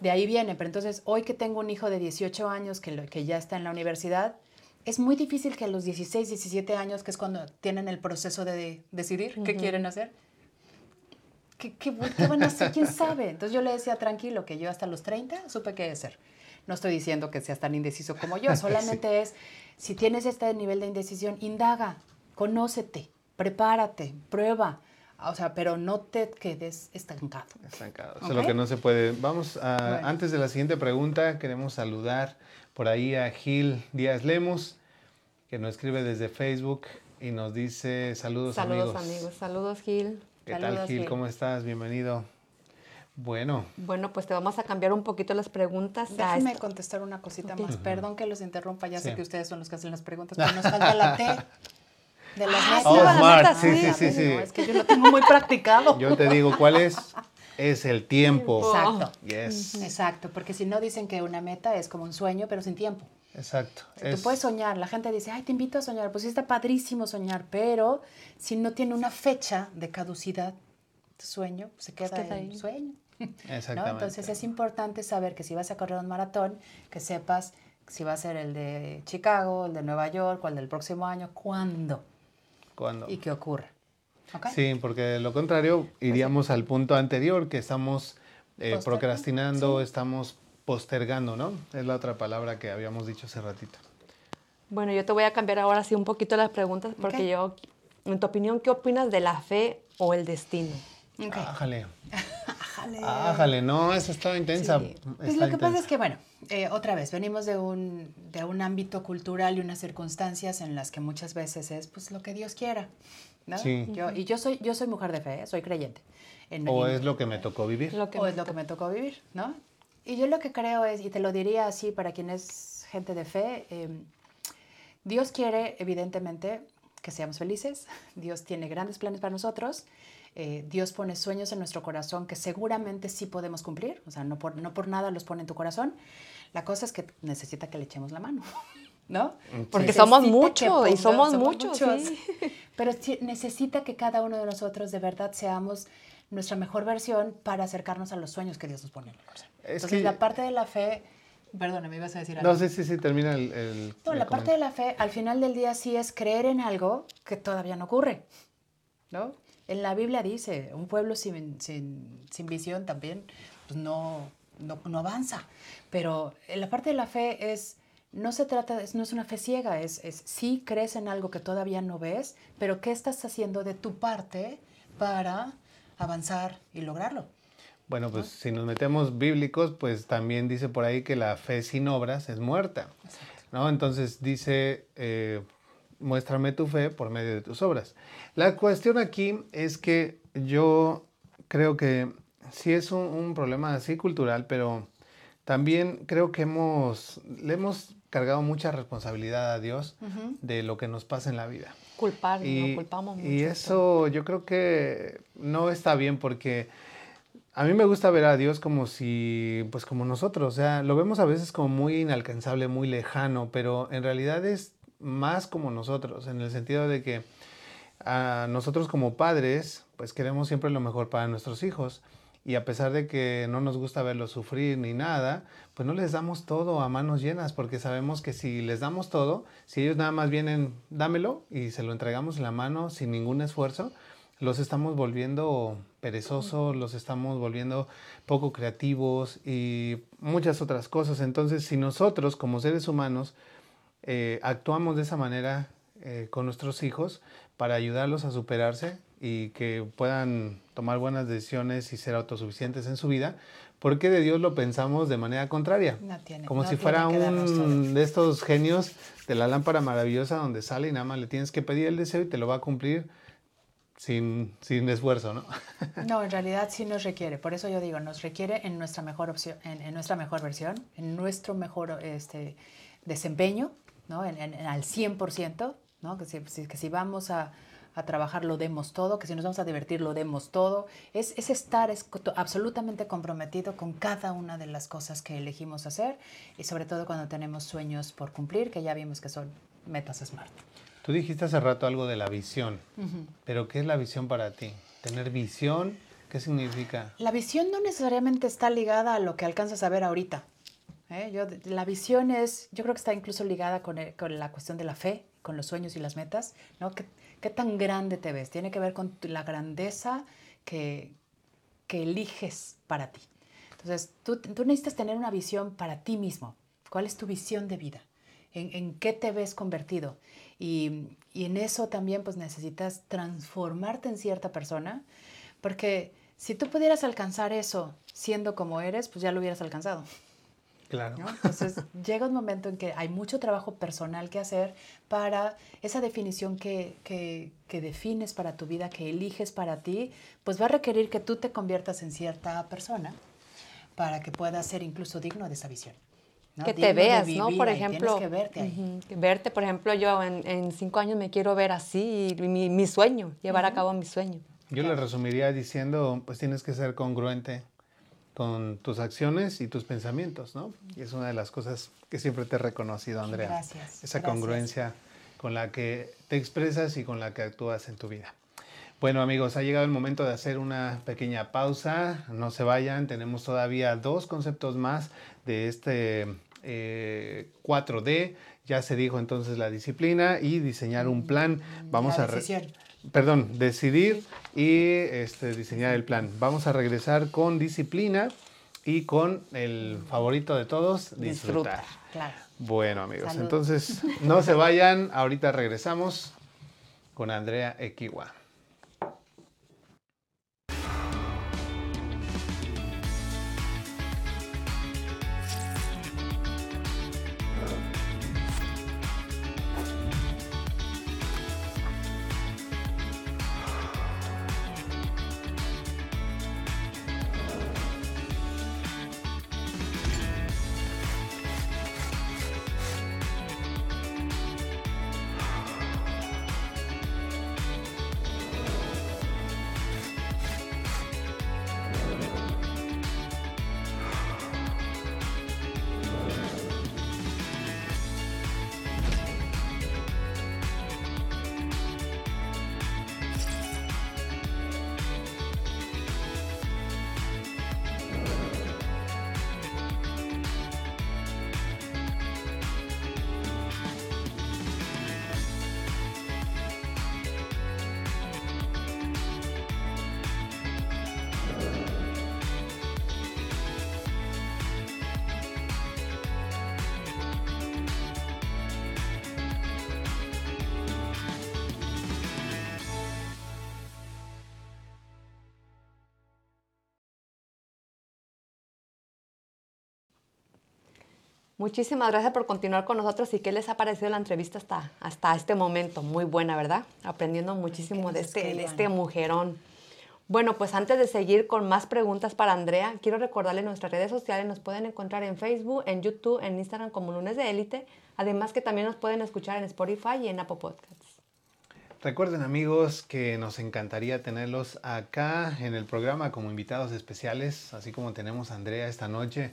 De ahí viene, pero entonces hoy que tengo un hijo de 18 años que, lo- que ya está en la universidad, es muy difícil que a los 16, 17 años, que es cuando tienen el proceso de decidir qué quieren hacer, ¿qué, qué, qué van a hacer? ¿Quién sabe? Entonces yo le decía, tranquilo, que yo hasta los 30 supe qué hacer. No estoy diciendo que seas tan indeciso como yo, solamente es, si tienes este nivel de indecisión, indaga, conócete, prepárate, prueba. O sea, pero no te quedes estancado. Estancado. Eso es lo que no se puede. Vamos a, Bueno. antes de la siguiente pregunta, queremos saludar por ahí a Gil Díaz Lemus, que nos escribe desde Facebook y nos dice saludos, Saludos amigos. amigos. Saludos Gil. ¿Qué tal Gil? Gil. ¿Cómo estás? Bienvenido. Bueno, Bueno, pues te vamos a cambiar un poquito las preguntas. Déjame esta- contestar una cosita más. Perdón que los interrumpa, ya sé que ustedes son los que hacen las preguntas, pero nos falta la T. De las Ah, metas. Oh, sí, sí, sí. sí, sí. No, es que yo lo tengo muy practicado. Yo te digo, ¿cuál es? Es el tiempo. Exacto. Yes, Exacto, porque si no dicen que una meta es como un sueño, pero sin tiempo. exacto. O sea, Es- Tú puedes soñar, la gente dice, ay, te invito a soñar, pues sí está padrísimo soñar, pero si no tiene una fecha de caducidad, tu sueño pues, se queda queda en ahí. sueño. ¿no? Exactamente. Entonces es importante saber que si vas a correr un maratón, que sepas si va a ser el de Chicago, el de Nueva York, o el del próximo año, cuándo Cuando. y qué ocurre. ¿Ok? Sí, porque de lo contrario iríamos al punto anterior que estamos eh, procrastinando, estamos postergando, ¿no? Es la otra palabra que habíamos dicho hace ratito. Bueno, yo te voy a cambiar ahora sí un poquito las preguntas porque Ok. yo, en tu opinión, ¿qué opinas de la fe o el destino? Ok. Ájale. Ájale. Ájale, no, esa estaba intensa. Sí. está Pues lo que pasa intensa. es que, bueno, eh, otra vez, venimos de un, de un ámbito cultural y unas circunstancias en las que muchas veces es pues lo que Dios quiera. ¿No? Sí. Yo, y yo soy, yo soy mujer de fe, ¿eh? soy creyente. En- O en- es lo que me tocó vivir. Lo que o me es lo que me tocó vivir, ¿no? Y yo lo que creo es, y te lo diría así para quien es gente de fe, eh, Dios quiere, evidentemente, que seamos felices. Dios tiene grandes planes para nosotros. eh, Dios pone sueños en nuestro corazón que seguramente sí podemos cumplir. O sea, no por, no por nada los pone en tu corazón. La cosa es que necesita que le echemos la mano, ¿no? Porque somos muchos, y ponga- somos muchos, sí. Pero sí necesita que cada uno de nosotros de verdad seamos nuestra mejor versión para acercarnos a los sueños que Dios nos pone en el corazón. Es Entonces, que- la parte de la fe, perdona, me ibas a decir algo. No, sí, sí, sí, termina el... el- No, el la parte de la fe, al final del día, sí es creer en algo que todavía no ocurre, ¿no? En la Biblia dice, un pueblo sin, sin, sin visión también pues no, no, no avanza. Pero en la parte de la fe es, no se trata, no es una fe ciega, es, es sí crees en algo que todavía no ves, pero ¿qué estás haciendo de tu parte para avanzar y lograrlo? Bueno, pues si nos metemos bíblicos, pues también dice por ahí que la fe sin obras es muerta. ¿no? Entonces dice, eh, muéstrame tu fe por medio de tus obras. La cuestión aquí es que yo creo que sí es un, un problema así cultural, pero también creo que hemos, le hemos cargado mucha responsabilidad a Dios de lo que nos pasa en la vida. Culpar, Y, culpamos mucho. y eso yo creo que no está bien porque a mí me gusta ver a Dios como si, pues como nosotros, o sea, lo vemos a veces como muy inalcanzable, muy lejano, pero en realidad es más como nosotros, en el sentido de que a nosotros como padres, pues queremos siempre lo mejor para nuestros hijos. Y a pesar de que no nos gusta verlos sufrir ni nada, pues no les damos todo a manos llenas, porque sabemos que si les damos todo, si ellos nada más vienen, dámelo y se lo entregamos en la mano sin ningún esfuerzo, los estamos volviendo perezosos, los estamos volviendo poco creativos y muchas otras cosas. Entonces, si nosotros como seres humanos eh, actuamos de esa manera eh, con nuestros hijos para ayudarlos a superarse y que puedan tomar buenas decisiones y ser autosuficientes en su vida, ¿por qué de Dios lo pensamos de manera contraria? No tiene- Como no si fuera un de estos genios de la lámpara maravillosa donde sale y nada más le tienes que pedir el deseo y te lo va a cumplir sin, sin esfuerzo, ¿no? No, en realidad sí nos requiere. Por eso yo digo, nos requiere en nuestra mejor opción, en, en nuestra mejor versión, en nuestro mejor este, desempeño, ¿no? En, en- en al 100%, ¿no? Que si- que si vamos a, a trabajar lo demos todo, que si nos vamos a divertir lo demos todo. Es, es estar es absolutamente comprometido con cada una de las cosas que elegimos hacer y sobre todo cuando tenemos sueños por cumplir, que ya vimos que son metas SMART. Tú dijiste hace rato algo de la visión, pero ¿qué es la visión para ti? ¿Tener visión? ¿Qué significa? La visión no necesariamente está ligada a lo que alcanzas a ver ahorita. ¿eh? Yo, la visión es, yo creo que está incluso ligada con, el- con la cuestión de la fe, con los sueños y las metas, ¿no? ¿Qué, qué tan grande te ves? Tiene que ver con la grandeza que, que eliges para ti. Entonces, tú, tú necesitas tener una visión para ti mismo. ¿Cuál es tu visión de vida? ¿En, en qué te ves convertido? Y, y en eso también pues necesitas transformarte en cierta persona, porque si tú pudieras alcanzar eso siendo como eres, pues ya lo hubieras alcanzado. Claro. ¿no? Entonces llega un momento en que hay mucho trabajo personal que hacer para esa definición que, que, que defines para tu vida, que eliges para ti, pues va a requerir que tú te conviertas en cierta persona para que puedas ser incluso digno de esa visión. Que te veas, ¿no? Por ejemplo, que verte, ahí. verte, por ejemplo, yo en, cinco años me quiero ver así, mi, mi sueño, llevar a cabo mi sueño. Yo le resumiría diciendo, pues tienes que ser congruente con tus acciones y tus pensamientos, ¿no? Y es una de las cosas que siempre te he reconocido, Andrea. Gracias. Esa congruencia con la que te expresas y con la que actúas en tu vida. Bueno amigos, ha llegado el momento de hacer una pequeña pausa. No se vayan, tenemos todavía dos conceptos más de este 4D. Eh, ya se dijo entonces la disciplina y diseñar un plan. Vamos a perdón, decidir y este, diseñar el plan. Vamos a regresar con disciplina y con el favorito de todos, disfrutar. Bueno amigos, entonces no se vayan, ahorita regresamos con Andrea Equiwa. Muchísimas gracias por continuar con nosotros y qué les ha parecido la entrevista hasta, hasta este momento. Muy buena, ¿verdad? Aprendiendo muchísimo de este, de este mujerón. Bueno, pues antes de seguir con más preguntas para Andrea, quiero recordarles nuestras redes sociales. Nos pueden encontrar en Facebook, en YouTube, en Instagram como Lunes de Élite. Además que también nos pueden escuchar en Spotify y en Apple Podcasts. Recuerden amigos que nos encantaría tenerlos acá en el programa como invitados especiales, así como tenemos a Andrea esta noche.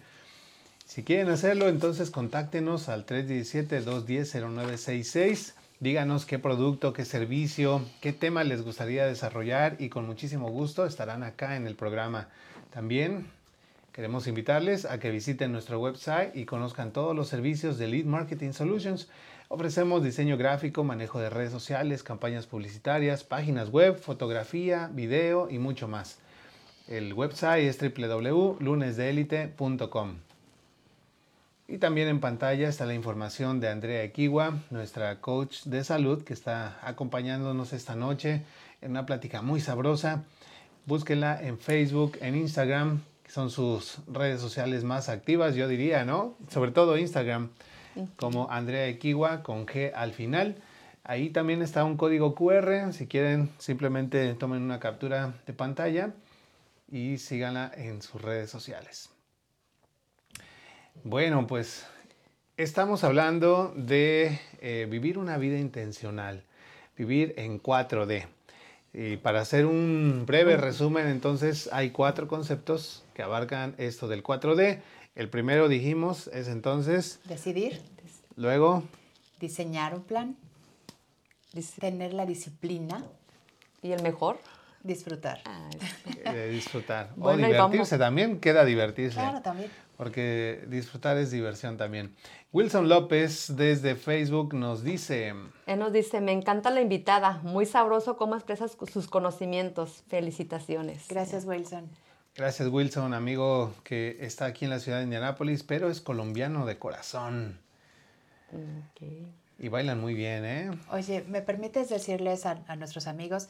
Si quieren hacerlo, entonces contáctenos al 317-210-0966. Díganos qué producto, qué servicio, qué tema les gustaría desarrollar y con muchísimo gusto estarán acá en el programa. También queremos invitarles a que visiten nuestro website y conozcan todos los servicios de Lead Marketing Solutions. Ofrecemos diseño gráfico, manejo de redes sociales, campañas publicitarias, páginas web, fotografía, video y mucho más. El website es www.lunesdeelite.com. Y también en pantalla está la información de Andrea Equiwa, nuestra coach de salud, que está acompañándonos esta noche en una plática muy sabrosa. Búsquela en Facebook, en Instagram, que son sus redes sociales más activas, yo diría, ¿no? Sobre todo Instagram, como Andrea Equiwa con G al final. Ahí también está un código QR, si quieren simplemente tomen una captura de pantalla y síganla en sus redes sociales. Bueno, pues estamos hablando de eh, vivir una vida intencional, vivir en 4D. Y para hacer un breve resumen, entonces hay cuatro conceptos que abarcan esto del 4D. El primero dijimos es entonces... Decidir. Luego... Diseñar un plan. Tener la disciplina. ¿Y el mejor? Disfrutar. Ah, disfrutar. o divertirse también, queda divertirse. Claro, también porque disfrutar es diversión también. Wilson López desde Facebook nos dice... Él nos dice, me encanta la invitada, muy sabroso cómo expresas sus conocimientos. Felicitaciones. Gracias, Wilson. Gracias, Wilson, amigo que está aquí en la ciudad de Indianápolis, pero es colombiano de corazón. Y bailan muy bien, ¿eh? Oye, ¿me permites decirles a, nuestros amigos,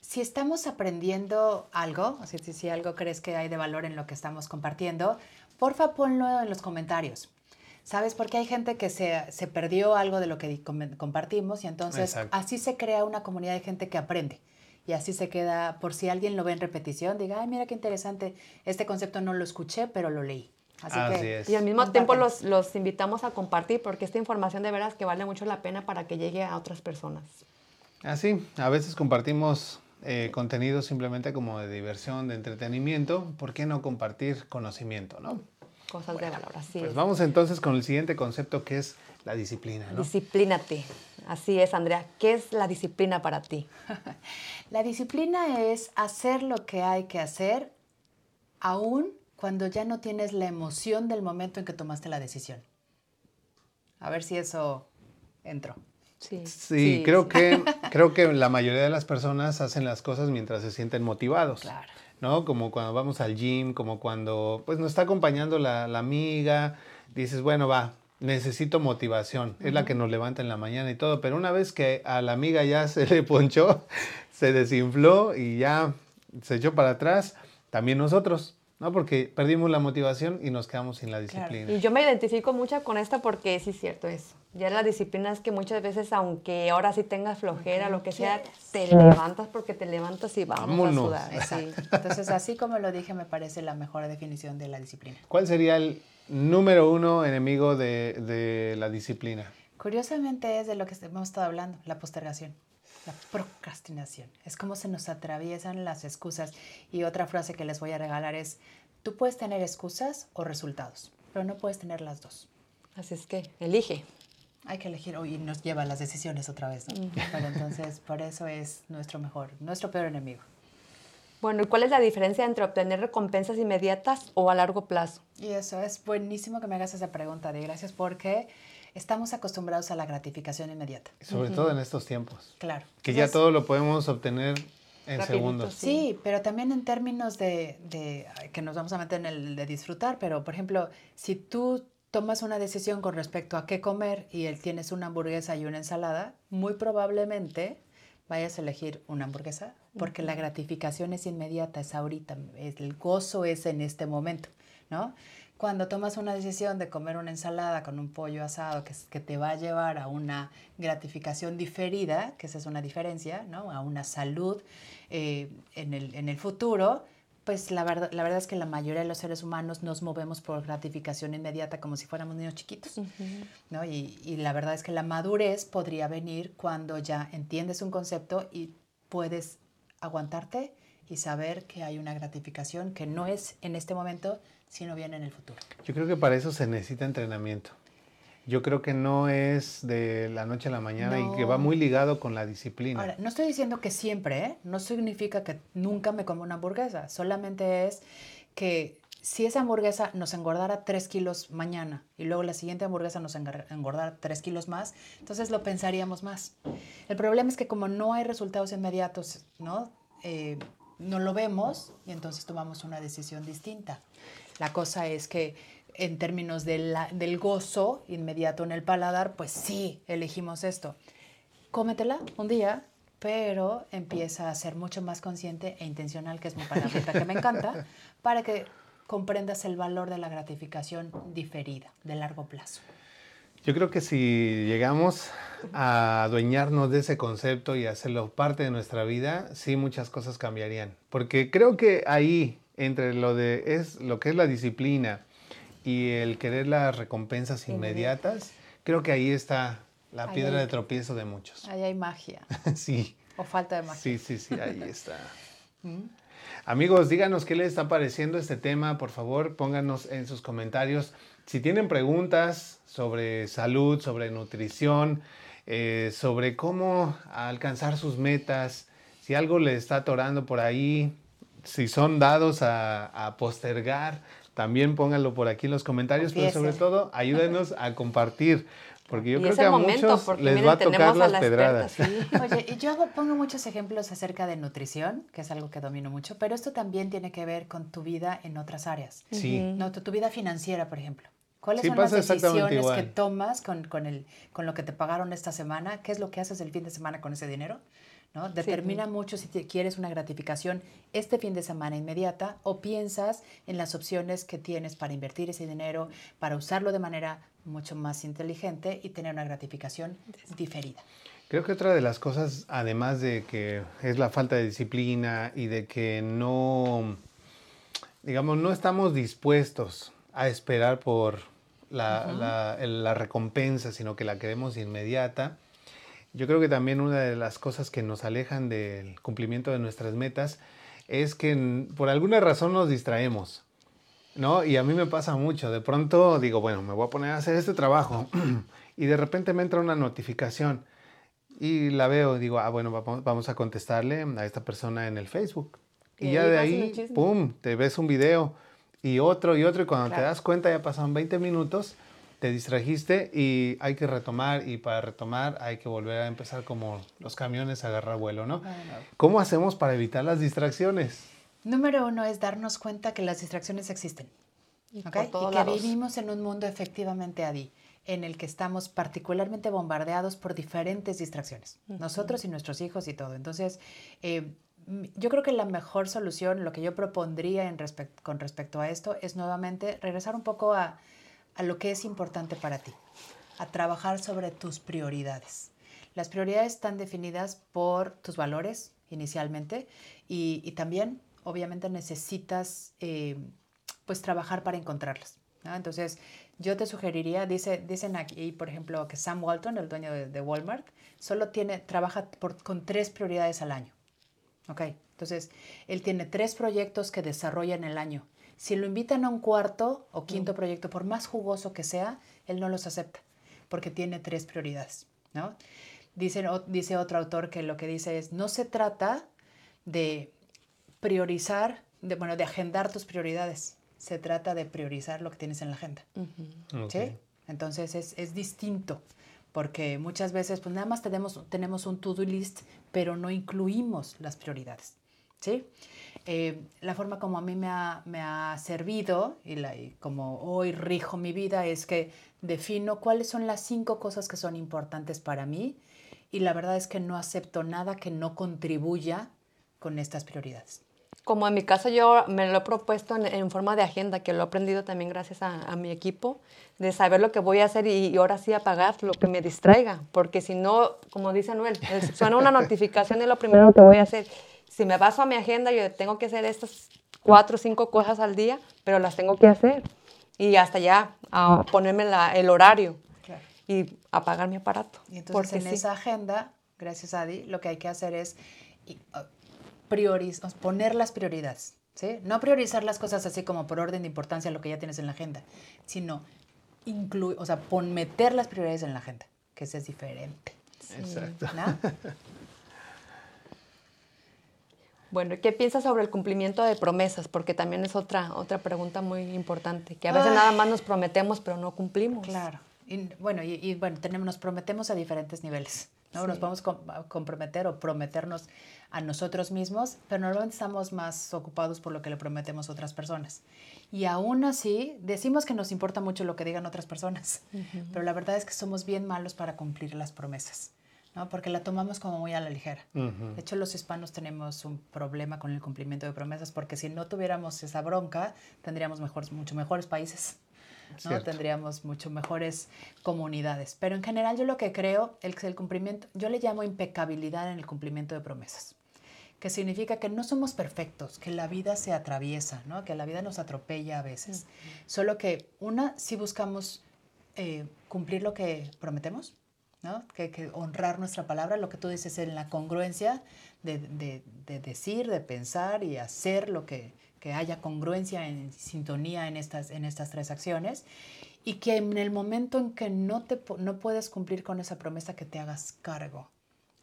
si estamos aprendiendo algo, o sea, si, si algo crees que hay de valor en lo que estamos compartiendo, porfa ponlo en los comentarios. ¿Sabes? Porque hay gente que se, perdió algo de lo que compartimos y entonces así se crea una comunidad de gente que aprende. Y así se queda, por si alguien lo ve en repetición, diga, ay, mira qué interesante, este concepto no lo escuché, pero lo leí. Así, Así que, es. Y al mismo Compártelo. tiempo los, los invitamos a compartir porque esta información de veras que vale mucho la pena para que llegue a otras personas. Así, a veces compartimos eh, contenido simplemente como de diversión, de entretenimiento. ¿Por qué no compartir conocimiento, no? Cosas de valor, así Pues es. vamos entonces con el siguiente concepto que es la disciplina, ¿no? Disciplínate. Así es, Andrea. ¿Qué es la disciplina para ti? La disciplina es hacer lo que hay que hacer aún cuando ya no tienes la emoción del momento en que tomaste la decisión. A ver si eso entró. Sí, Sí, creo, Que, creo que la mayoría de las personas hacen las cosas mientras se sienten motivados. Claro. ¿No? Como cuando vamos al gym, como cuando pues nos está acompañando la, la amiga, dices, bueno, va, necesito motivación, es la que nos levanta en la mañana y todo, pero una vez que a la amiga ya se le ponchó, se desinfló y ya se echó para atrás, también nosotros, ¿no? Porque perdimos la motivación y nos quedamos sin la disciplina. Y yo me identifico mucho con esta porque sí es cierto eso. Ya la disciplina es que muchas veces, aunque ahora sí tengas flojera, lo que sea, te levantas porque te levantas y vamos Vámonos. a sudar. sí. Entonces, así como lo dije, me parece la mejor definición de la disciplina. ¿Cuál sería el número uno enemigo de, de la disciplina? Curiosamente es de lo que hemos estado hablando, la postergación, la procrastinación. Es como se nos atraviesan las excusas. Y otra frase que les voy a regalar es, tú puedes tener excusas o resultados, pero no puedes tener las dos. Así es que elige. Hay que elegir oh, y nos lleva a las decisiones otra vez, ¿no? Pero entonces, por eso es nuestro mejor, nuestro peor enemigo. Bueno, ¿y cuál es la diferencia entre obtener recompensas inmediatas o a largo plazo? Y eso es buenísimo que me hagas esa pregunta, Di. Gracias porque estamos acostumbrados a la gratificación inmediata. Sobre todo en estos tiempos. Claro. Que ya Entonces, todo lo podemos obtener en Rapidito, segundos. sí. Sí, pero también en términos de, de- que nos vamos a meter en el de disfrutar, pero por ejemplo, si tú tomas una decisión con respecto a qué comer y él tienes una hamburguesa y una ensalada, muy probablemente vayas a elegir una hamburguesa porque la gratificación es inmediata, es ahorita, el gozo es en este momento, ¿no? Cuando tomas una decisión de comer una ensalada con un pollo asado que, que te va a llevar a una gratificación diferida, que esa es una diferencia, ¿no? A una salud eh, en, el, en el futuro, pues la verdad, la verdad es que la mayoría de los seres humanos nos movemos por gratificación inmediata como si fuéramos niños chiquitos. ¿no? Y, y la verdad es que la madurez podría venir cuando ya entiendes un concepto y puedes aguantarte y saber que hay una gratificación que no es en este momento, sino viene en el futuro. Yo creo que para eso se necesita entrenamiento. Yo creo que no es de la noche a la mañana y que va No. muy ligado con la disciplina. Ahora, no estoy diciendo que siempre, ¿eh? no significa que nunca me como una hamburguesa, solamente es que si esa hamburguesa nos engordara 3 kilos mañana y luego la siguiente hamburguesa nos engordara 3 kilos más, entonces lo pensaríamos más. El problema es que como no hay resultados inmediatos, ¿no? Eh, no lo vemos y entonces tomamos una decisión distinta. La cosa es que en términos de la- del gozo inmediato en el paladar, pues sí, elegimos esto cómetela un día, pero empieza a ser mucho más consciente e intencional, que es mi palabrita que me encanta, para que comprendas el valor de la gratificación diferida, de largo plazo. Yo creo que si llegamos a adueñarnos de ese concepto y hacerlo parte de nuestra vida, sí muchas cosas cambiarían. Porque creo que ahí, entre lo de es lo que es la disciplina y el querer las recompensas inmediatas, creo que ahí está la piedra hay- de tropiezo de muchos. Ahí hay magia, sí, o falta de magia. sí, sí, sí, ahí está. ¿Mm? Amigos, díganos qué les está pareciendo este tema, por favor, pónganos en sus comentarios. Si tienen preguntas sobre salud, sobre nutrición, eh, sobre cómo alcanzar sus metas, si algo les está atorando por ahí, si son dados a, a postergar, también pónganlo por aquí en los comentarios, pero sobre todo ayúdenos a compartir, porque yo y creo es que a momento, muchos les miren, va a tocar tenemos a las la pedradas. experta, sí. Oye, y yo pongo muchos ejemplos acerca de nutrición, que es algo que domino mucho, pero esto también tiene que ver con tu vida en otras áreas. Sí. No, tu, tu vida financiera, por ejemplo. ¿Cuáles Sí, son las decisiones que tomas con, con, el, con lo que te pagaron esta semana? ¿Qué es lo que haces el fin de semana con ese dinero? ¿No? Determina mucho si te quieres una gratificación este fin de semana inmediata o piensas en las opciones que tienes para invertir ese dinero, para usarlo de manera mucho más inteligente y tener una gratificación diferida. Creo que otra de las cosas, además de que es la falta de disciplina y de que no, digamos, no estamos dispuestos a esperar por la, la, recompensa, sino que la queremos inmediata. Yo creo que también una de las cosas que nos alejan del cumplimiento de nuestras metas es que por alguna razón nos distraemos. ¿no? Y a mí me pasa mucho. De pronto digo, bueno, me voy a poner a hacer este trabajo y de repente me entra una notificación y la veo, digo, ah, bueno, vamos, a contestarle a esta persona en el Facebook. Y, ya de ahí, ¡pum!, te ves un video y otro y otro y cuando te das cuenta ya pasaron 20 minutos, te distrajiste y hay que retomar y para retomar hay que volver a empezar como los camiones a agarrar vuelo, ¿no? ¿Cómo hacemos para evitar las distracciones? Número uno es darnos cuenta que las distracciones existen. Y, que vivimos en un mundo efectivamente, Adi, en el que estamos particularmente bombardeados por diferentes distracciones, nosotros y nuestros hijos y todo. Entonces, eh, yo creo que la mejor solución, lo que yo propondría en con respecto a esto, es nuevamente regresar un poco a, a lo que es importante para ti, a trabajar sobre tus prioridades. Las prioridades están definidas por tus valores inicialmente y, también obviamente necesitas eh, pues trabajar para encontrarlas. Entonces, yo te sugeriría, dice, dicen aquí, por ejemplo, que Sam Walton, el dueño de, Walmart, solo tiene, trabaja con tres prioridades al año. ¿Ok? Entonces, él tiene tres proyectos que desarrolla en el año. Si lo invitan a un cuarto o quinto mm. proyecto, por más jugoso que sea, él no los acepta, porque tiene tres prioridades, ¿no? Dice, dice otro autor que lo que dice es, no se trata de priorizar, de, bueno, de agendar tus prioridades. Se trata de priorizar lo que tienes en la agenda. ¿Sí? Entonces es, es, distinto, porque muchas veces pues nada más tenemos, tenemos un to-do list, pero no incluimos las prioridades. ¿Sí? Eh, la forma como a mí me ha, me ha servido y, la, y, como hoy rijo mi vida es que defino cuáles son las cinco cosas que son importantes para mí y la verdad es que no acepto nada que no contribuya con estas prioridades como en mi caso yo me lo he propuesto en, forma de agenda, que lo he aprendido también gracias a, mi equipo, de saber lo que voy a hacer y, ahora sí apagar lo que me distraiga, porque si no, como dice Noel, suena una notificación y lo primero que voy a hacer. Si me baso a mi agenda, yo tengo que hacer estas cuatro o cinco cosas al día, pero las tengo que hacer. Y hasta ya a ponerme el horario y apagar mi aparato. Y entonces en esa agenda, gracias a Adi, lo que hay que hacer es poner las prioridades. ¿sí? No priorizar las cosas así como por orden de importancia lo que ya tienes en la agenda, sino incluir, o sea, pon, meter las prioridades en la agenda, que eso es diferente. Exacto. Bueno, ¿qué piensas sobre el cumplimiento de promesas? Porque también es otra, otra pregunta muy importante, que a veces nada más nos prometemos, pero no cumplimos. Claro. Y, bueno, y, bueno, tenemos, nos prometemos a diferentes niveles. ¿no? Nos podemos comprometer o prometernos a nosotros mismos, pero normalmente estamos más ocupados por lo que le prometemos a otras personas. Y aún así, decimos que nos importa mucho lo que digan otras personas, pero la verdad es que somos bien malos para cumplir las promesas. ¿No? porque la tomamos como muy a la ligera. De hecho, los hispanos tenemos un problema con el cumplimiento de promesas, porque si no tuviéramos esa bronca, tendríamos mejor, mucho mejores países. ¿no? Tendríamos mucho mejores comunidades. Pero en general yo lo que creo es el cumplimiento, yo le llamo impecabilidad en el cumplimiento de promesas que significa que no somos perfectos, que la vida se atraviesa, ¿no? que la vida nos atropella a veces. Solo que, una, si buscamos eh, cumplir lo que prometemos, ¿no? que, honrar nuestra palabra, lo que tú dices en la congruencia de, de, decir, de pensar y hacer lo que, que, haya congruencia, en sintonía en estas, en estas tres acciones. Y que en el momento en que no, te, no puedes cumplir con esa promesa, que te hagas cargo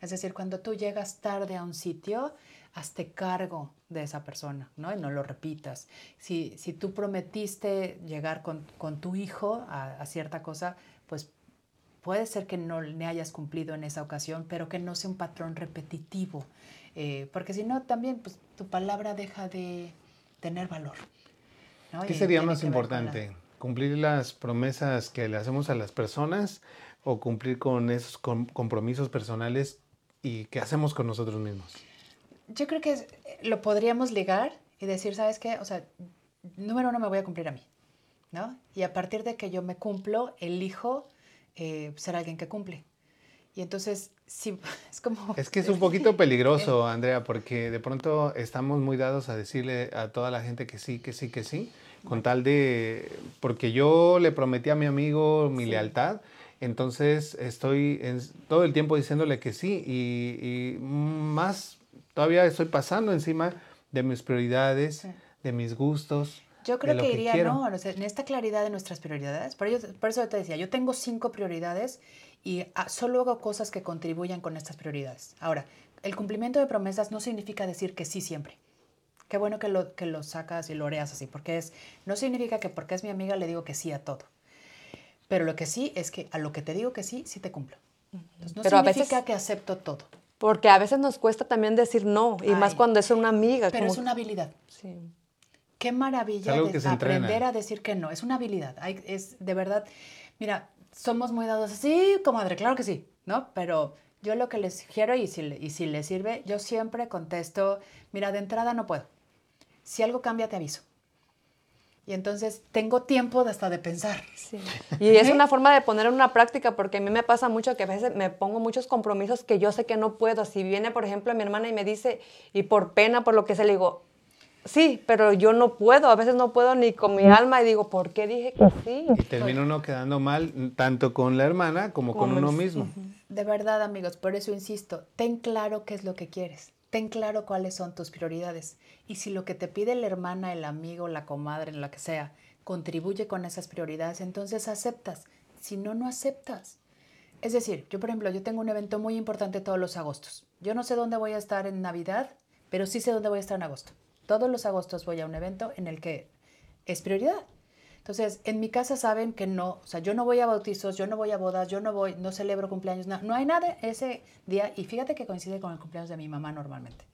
es decir, cuando tú llegas tarde a un sitio, hazte cargo de esa persona, ¿no? Y no lo repitas. Si, si tú prometiste llegar con, con tu hijo a, cierta cosa, puede ser que no le hayas cumplido en esa ocasión, pero que no sea un patrón repetitivo. Eh, porque si no, también pues, tu palabra deja de tener valor. ¿Qué sería más importante? ¿Cumplir las promesas que le hacemos a las personas o cumplir con esos compromisos personales y qué hacemos con nosotros mismos? Yo creo que lo podríamos ligar y decir, ¿sabes qué? O sea, número uno me voy a cumplir a mí, ¿no? Y a partir de que yo me cumplo, elijo eh, ser alguien que cumple. Y entonces, sí, es como... Es que es un poquito peligroso, Andrea, porque de pronto estamos muy dados a decirle a toda la gente que sí, que sí, que sí, con tal de, porque yo le prometí a mi amigo mi lealtad, entonces estoy en, todo el tiempo diciéndole que sí y, más, todavía estoy pasando encima de mis prioridades, de mis gustos. Yo creo que iría, ¿no? en esta claridad de nuestras prioridades, por, ello, por eso te decía, yo tengo cinco prioridades y ah, solo hago cosas que contribuyan con estas prioridades. Ahora, el cumplimiento de promesas no significa decir que sí siempre. Qué bueno que lo, que lo sacas y lo oreas así, porque es, no significa que porque es mi amiga le digo que sí a todo. Pero lo que sí es que a lo que te digo que sí, sí te cumplo. no Pero significa a veces, que acepto todo. Porque a veces nos cuesta también decir no, y más cuando es una amiga. Pero es una habilidad. Sí. Qué maravilla de aprender a decir que no. Es una habilidad. Hay, es de verdad, mira, somos muy dados así, comadre, claro que sí, ¿no? Pero yo lo que les sugiero y si, y si les sirve, yo siempre contesto, mira, de entrada no puedo. Si algo cambia, te aviso. Y entonces tengo tiempo de hasta de pensar. Sí. Y es una forma de poner en una práctica, porque a mí me pasa mucho que a veces me pongo muchos compromisos que yo sé que no puedo. Si viene, por ejemplo, mi hermana y me dice, y por pena, por lo que se le digo, sí, pero yo no puedo, a veces no puedo ni con mi alma y digo, ¿por qué dije que sí? Y termina uno quedando mal tanto con la hermana como con uno mismo. De verdad, amigos, por eso insisto, ten claro qué es lo que quieres, ten claro cuáles son tus prioridades. Y si lo que te pide la hermana, el amigo, la comadre, lo que sea, contribuye con esas prioridades, entonces aceptas. Si no, no aceptas. Es decir, yo por ejemplo, yo tengo un evento muy importante todos los agostos. Yo no sé dónde voy a estar en Navidad, pero sí sé dónde voy a estar en agosto. Todos los agostos voy a un evento en el que es prioridad. Entonces, en mi casa saben que no, o sea, yo no voy a bautizos, yo no voy a bodas, yo no voy, no celebro cumpleaños, no, no hay nada ese día y fíjate que coincide con el cumpleaños de mi mamá normalmente.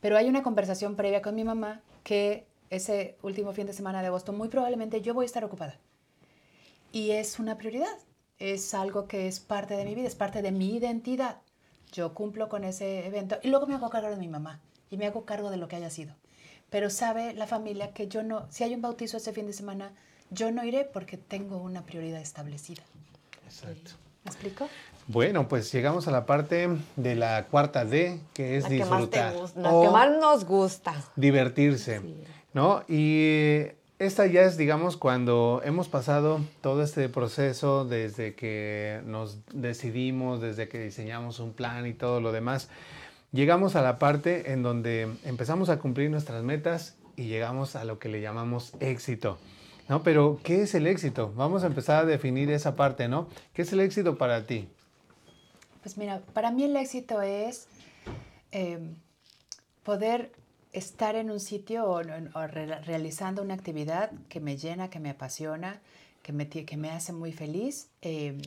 Pero hay una conversación previa con mi mamá que ese último fin de semana de agosto muy probablemente yo voy a estar ocupada. Y es una prioridad, es algo que es parte de mi vida, es parte de mi identidad. Yo cumplo con ese evento y luego me hago cargo de mi mamá y me hago cargo de lo que haya sido. Pero sabe la familia que yo no, si hay un bautizo ese fin de semana, yo no iré porque tengo una prioridad establecida. Exacto. ¿Me explico? Bueno, pues llegamos a la parte de la cuarta D, que es disfrutar. la que más nos gusta. Divertirse, ¿no? Y esta ya es, digamos, cuando hemos pasado todo este proceso desde que nos decidimos, desde que diseñamos un plan y todo lo demás, llegamos a la parte en donde empezamos a cumplir nuestras metas y llegamos a lo que le llamamos éxito. ¿No? Pero, ¿qué es el éxito? Vamos a empezar a definir esa parte, ¿no? ¿Qué es el éxito para ti? Pues mira, para mí el éxito es em, poder estar en un sitio o, realizando una actividad que me llena, que me apasiona, que me, que me hace muy feliz, em,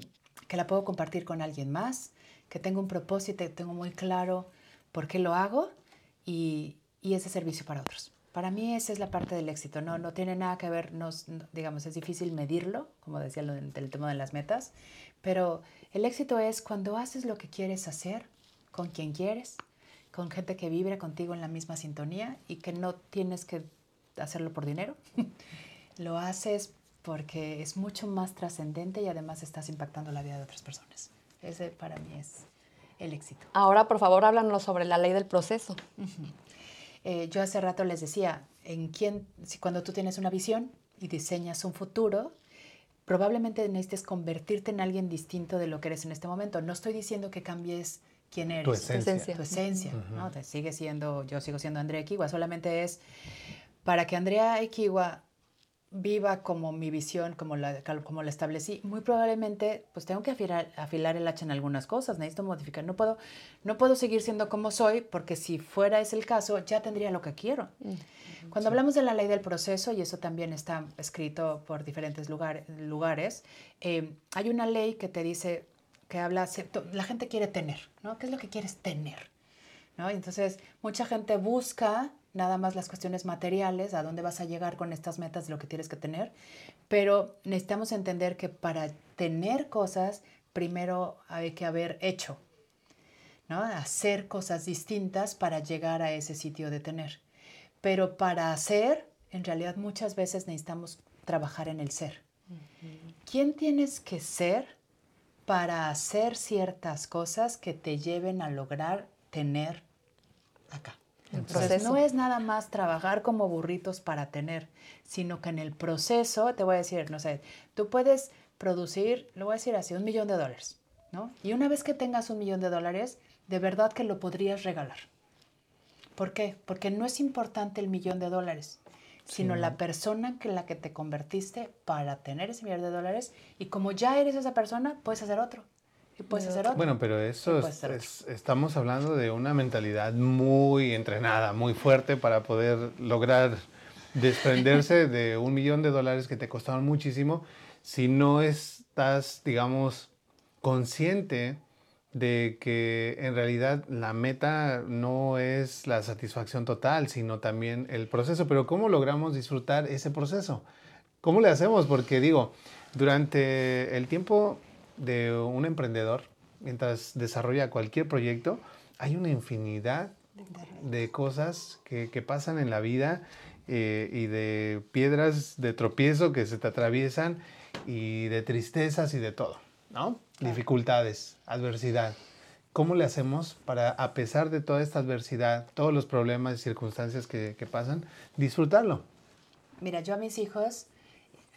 que la puedo compartir con alguien más, que tengo un propósito, tengo muy claro por qué lo hago y, y ese servicio para otros. Para mí esa es la parte del éxito, no, no tiene nada que ver, no, digamos, es difícil medirlo, como decía el, el tema de las metas, pero el éxito es cuando haces lo que quieres hacer con quien quieres, con gente que vibra contigo en la misma sintonía y que no tienes que hacerlo por dinero. lo haces porque es mucho más trascendente y además estás impactando la vida de otras personas. Ese para mí es el éxito. Ahora, por favor, háblanos sobre la ley del proceso. Eh, yo hace rato les decía, en quién, si cuando tú tienes una visión y diseñas un futuro, probablemente necesites convertirte en alguien distinto de lo que eres en este momento. No estoy diciendo que cambies quién eres. Tu esencia. Tu esencia, ¿no? Te sigue siendo, yo sigo siendo Andrea Equigua, solamente es para que Andrea Equigua viva como mi visión, como la, como la establecí, muy probablemente pues tengo que afilar, afilar el hacha en algunas cosas, necesito modificar, no puedo, no puedo seguir siendo como soy porque si fuera ese el caso ya tendría lo que quiero. Mm. Cuando hablamos de la ley del proceso, y eso también está escrito por diferentes lugares, eh, hay una ley que te dice, que habla, la gente quiere tener, ¿no? ¿Qué es lo que quieres tener? ¿No? Entonces, mucha gente busca nada más las cuestiones materiales, a dónde vas a llegar con estas metas de lo que tienes que tener, pero necesitamos entender que para tener cosas, primero hay que haber hecho, ¿no? Hacer cosas distintas para llegar a ese sitio de tener. Pero para hacer, en realidad muchas veces necesitamos trabajar en el ser. ¿Quién tienes que ser para hacer ciertas cosas que te lleven a lograr tener acá? Entonces, no es nada más trabajar como burritos para tener, sino que en el proceso, te voy a decir, no sé, tú puedes producir, lo voy a decir así, un millón de dólares, ¿no? Y una vez que tengas un millón de dólares, de verdad que lo podrías regalar. ¿Por qué? Porque no es importante el millón de dólares, sino la persona en la que te convertiste para tener ese millón de dólares y como ya eres esa persona, puedes hacer otro. Y puedes hacer otro. Bueno, pero eso es, estamos hablando de una mentalidad muy entrenada, muy fuerte para poder lograr desprenderse de un millón de dólares que te costaron muchísimo si no estás, digamos, consciente de que en realidad la meta no es la satisfacción total, sino también el proceso. Pero ¿cómo logramos disfrutar ese proceso? ¿Cómo le hacemos? Porque digo, durante el tiempo de un emprendedor, mientras desarrolla cualquier proyecto, hay una infinidad de cosas que, pasan en la vida eh, y de piedras de tropiezo que se te atraviesan y de tristezas y de todo, ¿no? Dificultades, adversidad. ¿Cómo le hacemos para, a pesar de toda esta adversidad, todos los problemas y circunstancias que, pasan, disfrutarlo? Mira, yo a mis hijos,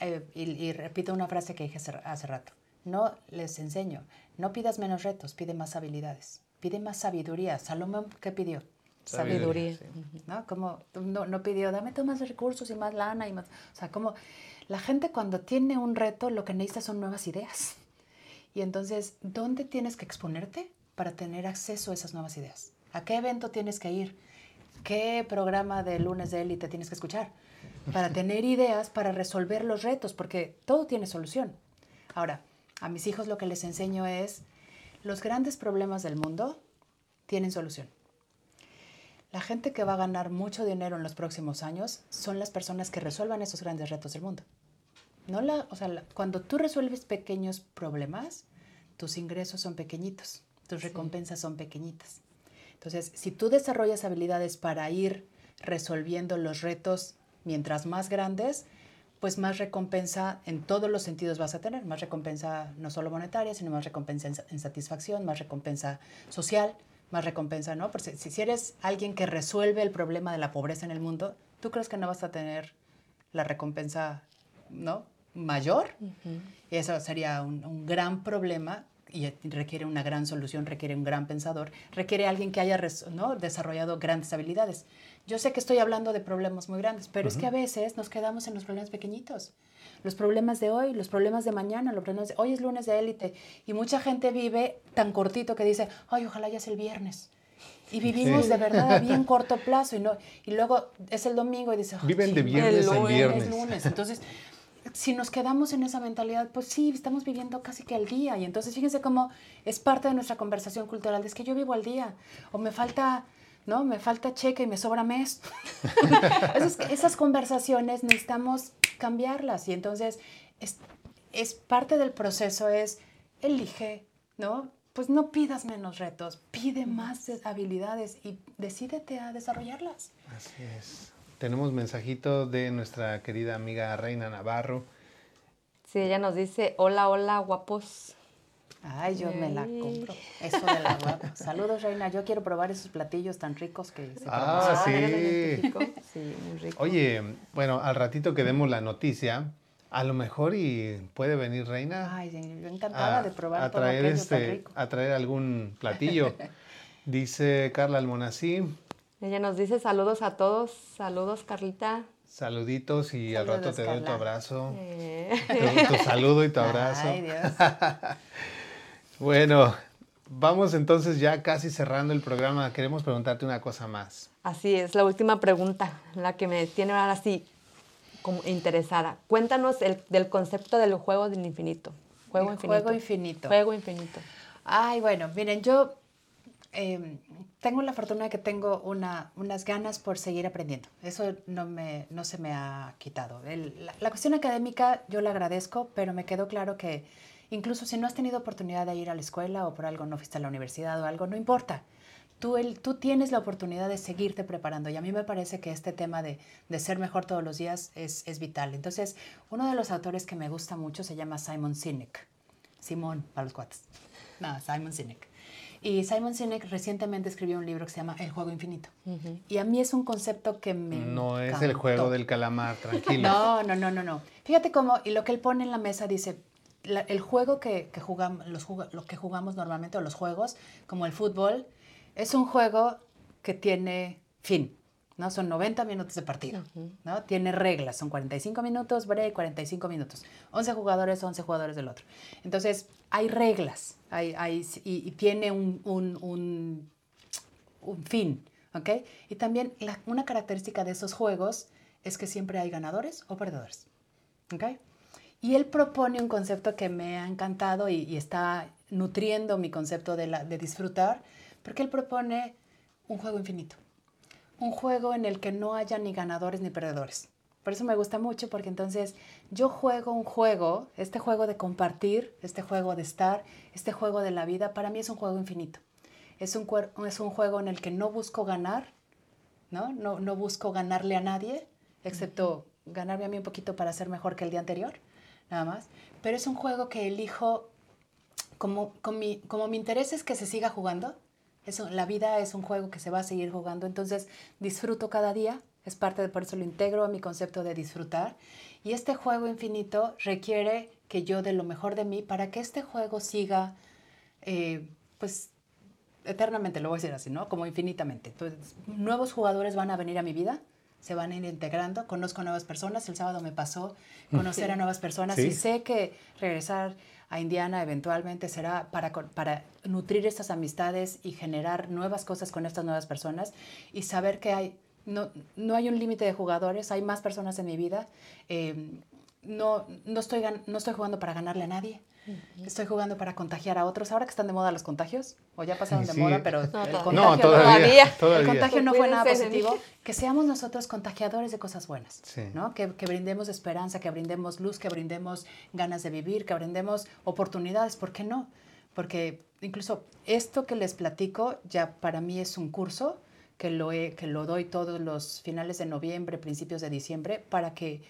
eh, y, repito una frase que dije hace rato, no les enseño, no pidas menos retos, pide más habilidades, pide más sabiduría. Salomón, ¿qué pidió? Sabiduría. ¿No? Como no, no, pidió, dame más recursos y más lana y más. O sea, como la gente cuando tiene un reto, lo que necesita son nuevas ideas. Y entonces, ¿dónde tienes que exponerte para tener acceso a esas nuevas ideas? ¿A qué evento tienes que ir? ¿Qué programa de lunes de élite tienes que escuchar? Para tener ideas, para resolver los retos, porque todo tiene solución. Ahora, a mis hijos lo que les enseño es, los grandes problemas del mundo tienen solución. La gente que va a ganar mucho dinero en los próximos años son las personas que resuelvan esos grandes retos del mundo. No la, o sea, cuando tú resuelves pequeños problemas, tus ingresos son pequeñitos, tus recompensas son pequeñitas. Entonces, si tú desarrollas habilidades para ir resolviendo los retos mientras más grandes, pues más recompensa en todos los sentidos vas a tener, más recompensa no solo monetaria, sino más recompensa en, satisfacción, más recompensa social, más recompensa, ¿no? Porque si, si, eres alguien que resuelve el problema de la pobreza en el mundo, ¿tú crees que no vas a tener la recompensa, ¿no? Mayor. Y eso sería un, un gran problema y requiere una gran solución, requiere un gran pensador, requiere alguien que haya ¿no? desarrollado grandes habilidades. Yo sé que estoy hablando de problemas muy grandes, pero es que a veces nos quedamos en los problemas pequeñitos. Los problemas de hoy, los problemas de mañana, los problemas de hoy es lunes de élite y mucha gente vive tan cortito que dice, ay, ojalá ya sea el viernes. Y vivimos de verdad a bien corto plazo y, no, y luego es el domingo y dice, viven de viernes en viernes. lunes. Entonces, si nos quedamos en esa mentalidad, pues sí, estamos viviendo casi que al día. Y entonces fíjense cómo es parte de nuestra conversación cultural, es que yo vivo al día, o me falta, ¿no? Me falta cheque y me sobra mes. esas, esas, conversaciones necesitamos cambiarlas. Y entonces es, es parte del proceso, es elige, ¿no? Pues no pidas menos retos, pide más habilidades y decídete a desarrollarlas. Así es. Tenemos mensajito de nuestra querida amiga Reina Navarro. Sí, ella nos dice, hola, hola, guapos. Ay, yo me la compro. Eso de la guapa. Saludos, Reina. Yo quiero probar esos platillos tan ricos que se Ah, sí. sí, muy rico. Oye, bueno, al ratito que demos la noticia, a lo mejor y puede venir Reina. Ay, yo encantada de probar a traer este, A traer algún platillo. Dice Carla Almonací, ella nos dice saludos a todos. Saludos, Carlita. Saluditos y al rato te doy tu abrazo. Eh. Tu, saludo y tu abrazo. Ay, Dios. bueno, vamos entonces ya casi cerrando el programa. Queremos preguntarte una cosa más. Así es, la última pregunta, la que me tiene ahora sí como interesada. Cuéntanos el, del concepto del juego del infinito. Juego infinito. Juego infinito. Juego infinito. Ay, bueno, miren, yo Em, tengo la fortuna de que tengo una, unas ganas por seguir aprendiendo. Eso no, me, no se me ha quitado. la, cuestión académica yo la agradezco, pero me quedó claro que incluso si no has tenido oportunidad de ir a la escuela o por algo no fuiste a la universidad o algo, no importa. Tú, el, tú tienes la oportunidad de seguirte preparando y a mí me parece que este tema de, de ser mejor todos los días es, es, vital. Entonces, uno de los autores que me gusta mucho se llama Simon Sinek. Simón, para los cuates. No, Simon Sinek. Y Simon Sinek recientemente escribió un libro que se llama El juego infinito. Y a mí es un concepto que me No es el juego del calamar, tranquilo. No, no, no, no, no. Fíjate cómo, y lo que él pone en la mesa dice, la- el juego que, que jugamos, los que jugamos normalmente, o los juegos, como el fútbol, es un juego que tiene fin, ¿no? Son 90 minutos de partido, ¿no? Tiene reglas, son 45 minutos, break, 45 minutos. 11 jugadores, 11 jugadores del otro. Entonces, hay reglas, hay, hay, y, y tiene un, un- un- un fin, ¿ok? Y también la- una característica de esos juegos es que siempre hay ganadores o perdedores, ¿ok? Y él propone un concepto que me ha encantado y, está nutriendo mi concepto de, disfrutar, porque él propone un juego infinito, un juego en el que no haya ni ganadores ni perdedores. Por eso me gusta mucho, porque entonces yo juego un juego, este juego de compartir, este juego de estar, este juego de la vida, para mí es un juego infinito. Es un, cuer- es un juego en el que no busco ganar, ¿no? No, no busco ganarle a nadie, excepto ganarme a mí un poquito para ser mejor que el día anterior, nada más. Pero es un juego que elijo, como, con mi, como mi interés es que se siga jugando, es un- la vida es un juego que se va a seguir jugando, entonces disfruto cada día, es parte de, por eso lo integro a mi concepto de disfrutar. Y este juego infinito requiere que yo dé lo mejor de mí para que este juego siga, eh, pues, eternamente, lo voy a decir así, ¿no? Como infinitamente. Entonces, nuevos jugadores van a venir a mi vida, se van a ir integrando, conozco nuevas personas, el sábado me pasó conocer a nuevas personas Sí. y sé que regresar a Indiana eventualmente será para, para nutrir estas amistades y generar nuevas cosas con estas nuevas personas y saber que hay, no, no hay un límite de jugadores, hay más personas en mi vida. eh, no, no, estoy, no estoy jugando para ganarle a nadie. Estoy jugando para contagiar a otros. Ahora que están de moda los contagios, o ya pasaron de Sí. moda, pero No, el contagio No, no- todavía. el contagio no fue nada positivo. Que seamos nosotros contagiadores de cosas buenas, Sí. ¿no? Que, que brindemos esperanza, que brindemos luz, que brindemos ganas de vivir, que brindemos oportunidades. ¿Por qué no? Porque incluso esto que les platico ya para mí es un curso que lo, he- que lo doy todos los finales de noviembre, principios de diciembre, para que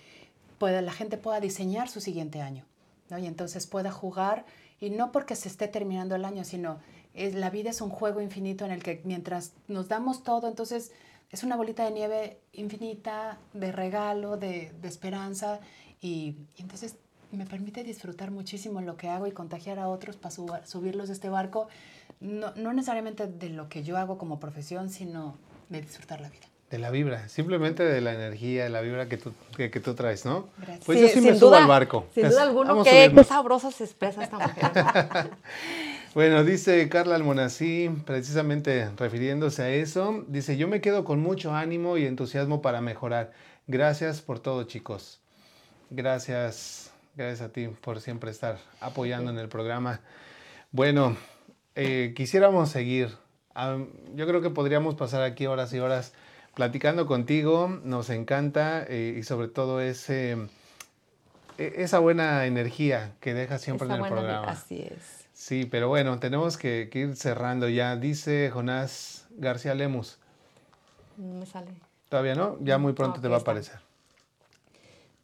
pueda, la gente pueda diseñar su siguiente año. ¿no? Y entonces pueda jugar, y no porque se esté terminando el año, sino es, la vida es un juego infinito en el que mientras nos damos todo, entonces es una bolita de nieve infinita, de regalo, de, esperanza, y, entonces me permite disfrutar muchísimo lo que hago y contagiar a otros para subirlos de este barco, no, no necesariamente de lo que yo hago como profesión, sino de disfrutar la vida. De la vibra, simplemente de la energía, de la vibra que tú, que, que tú traes, ¿no? Gracias. Pues yo sí me subo al barco. Sin duda alguna, qué, qué sabrosa se expresa esta mujer. Bueno, dice Carla Almonací, precisamente refiriéndose a eso, dice, yo me quedo con mucho ánimo y entusiasmo para mejorar. Gracias por todo, chicos. Gracias, gracias a ti por siempre estar apoyando en el programa. Bueno, eh, quisiéramos seguir. Yo creo que podríamos pasar aquí horas y horas platicando contigo. Nos encanta eh, y sobre todo ese, e- esa buena energía que deja siempre Esa en el buena programa. Así es. Sí, pero bueno, tenemos que, que ir cerrando ya. Dice Jonás García Lemus. No me sale. Todavía no, ya muy pronto te va a aparecer.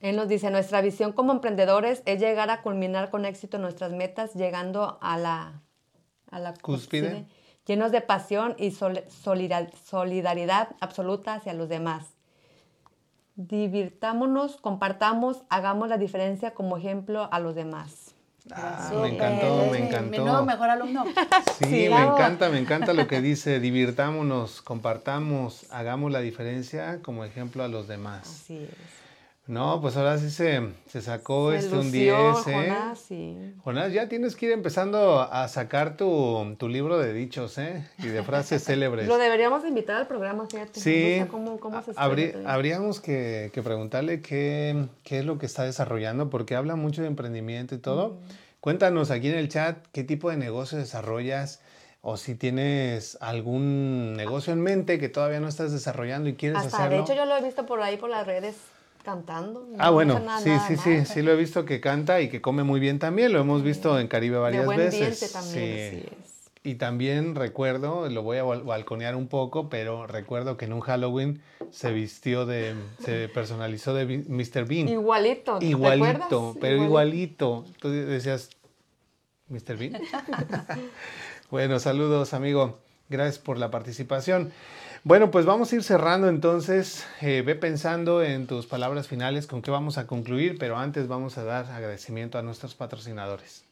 Él nos dice, nuestra visión como emprendedores es llegar a culminar con éxito nuestras metas, llegando a la, a la Cúspide. Llenos de pasión y sol- solidar- solidaridad absoluta hacia los demás. Divirtámonos, compartamos, hagamos la diferencia como ejemplo a los demás. Ah, Súper. me encantó, me Mi encantó. nuevo mejor alumno. Sí, Sí, me encanta, me encanta lo que dice. Divirtámonos, compartamos, hagamos la diferencia como ejemplo a los demás. Así es. No, pues ahora sí se, se sacó Se este un lució 10, ¿eh? Jonás, sí. Jonás, ya tienes que ir empezando a sacar tu, tu libro de dichos, ¿eh? Y de frases célebres. Lo deberíamos invitar al programa, fíjate. Sí, ¿Cómo, cómo se habrí- habríamos que, que preguntarle qué, qué es lo que está desarrollando, porque habla mucho de emprendimiento y todo. Cuéntanos aquí en el chat qué tipo de negocio desarrollas o si tienes algún negocio en mente que todavía no estás desarrollando y quieres Hasta, hacerlo. de hecho, yo lo he visto por ahí por las redes cantando. Ah, No bueno, nada- sí, nada sí, sí, sí lo he visto que canta y que come muy bien también, lo hemos visto en Caribe varias de buen veces. diente también, Sí. así es. Y también recuerdo, lo voy a bal- balconear un poco, pero recuerdo que en un Halloween se vistió de, se personalizó de Mr. Bean. Igualito, ¿te Igualito, pero igualito. Tú decías, ¿Mr. Bean? Bueno, saludos, amigo. Gracias por la participación. Bueno, pues vamos a ir cerrando entonces. Eh, ve pensando en tus palabras finales con qué vamos a concluir, pero antes vamos a dar agradecimiento a nuestros patrocinadores.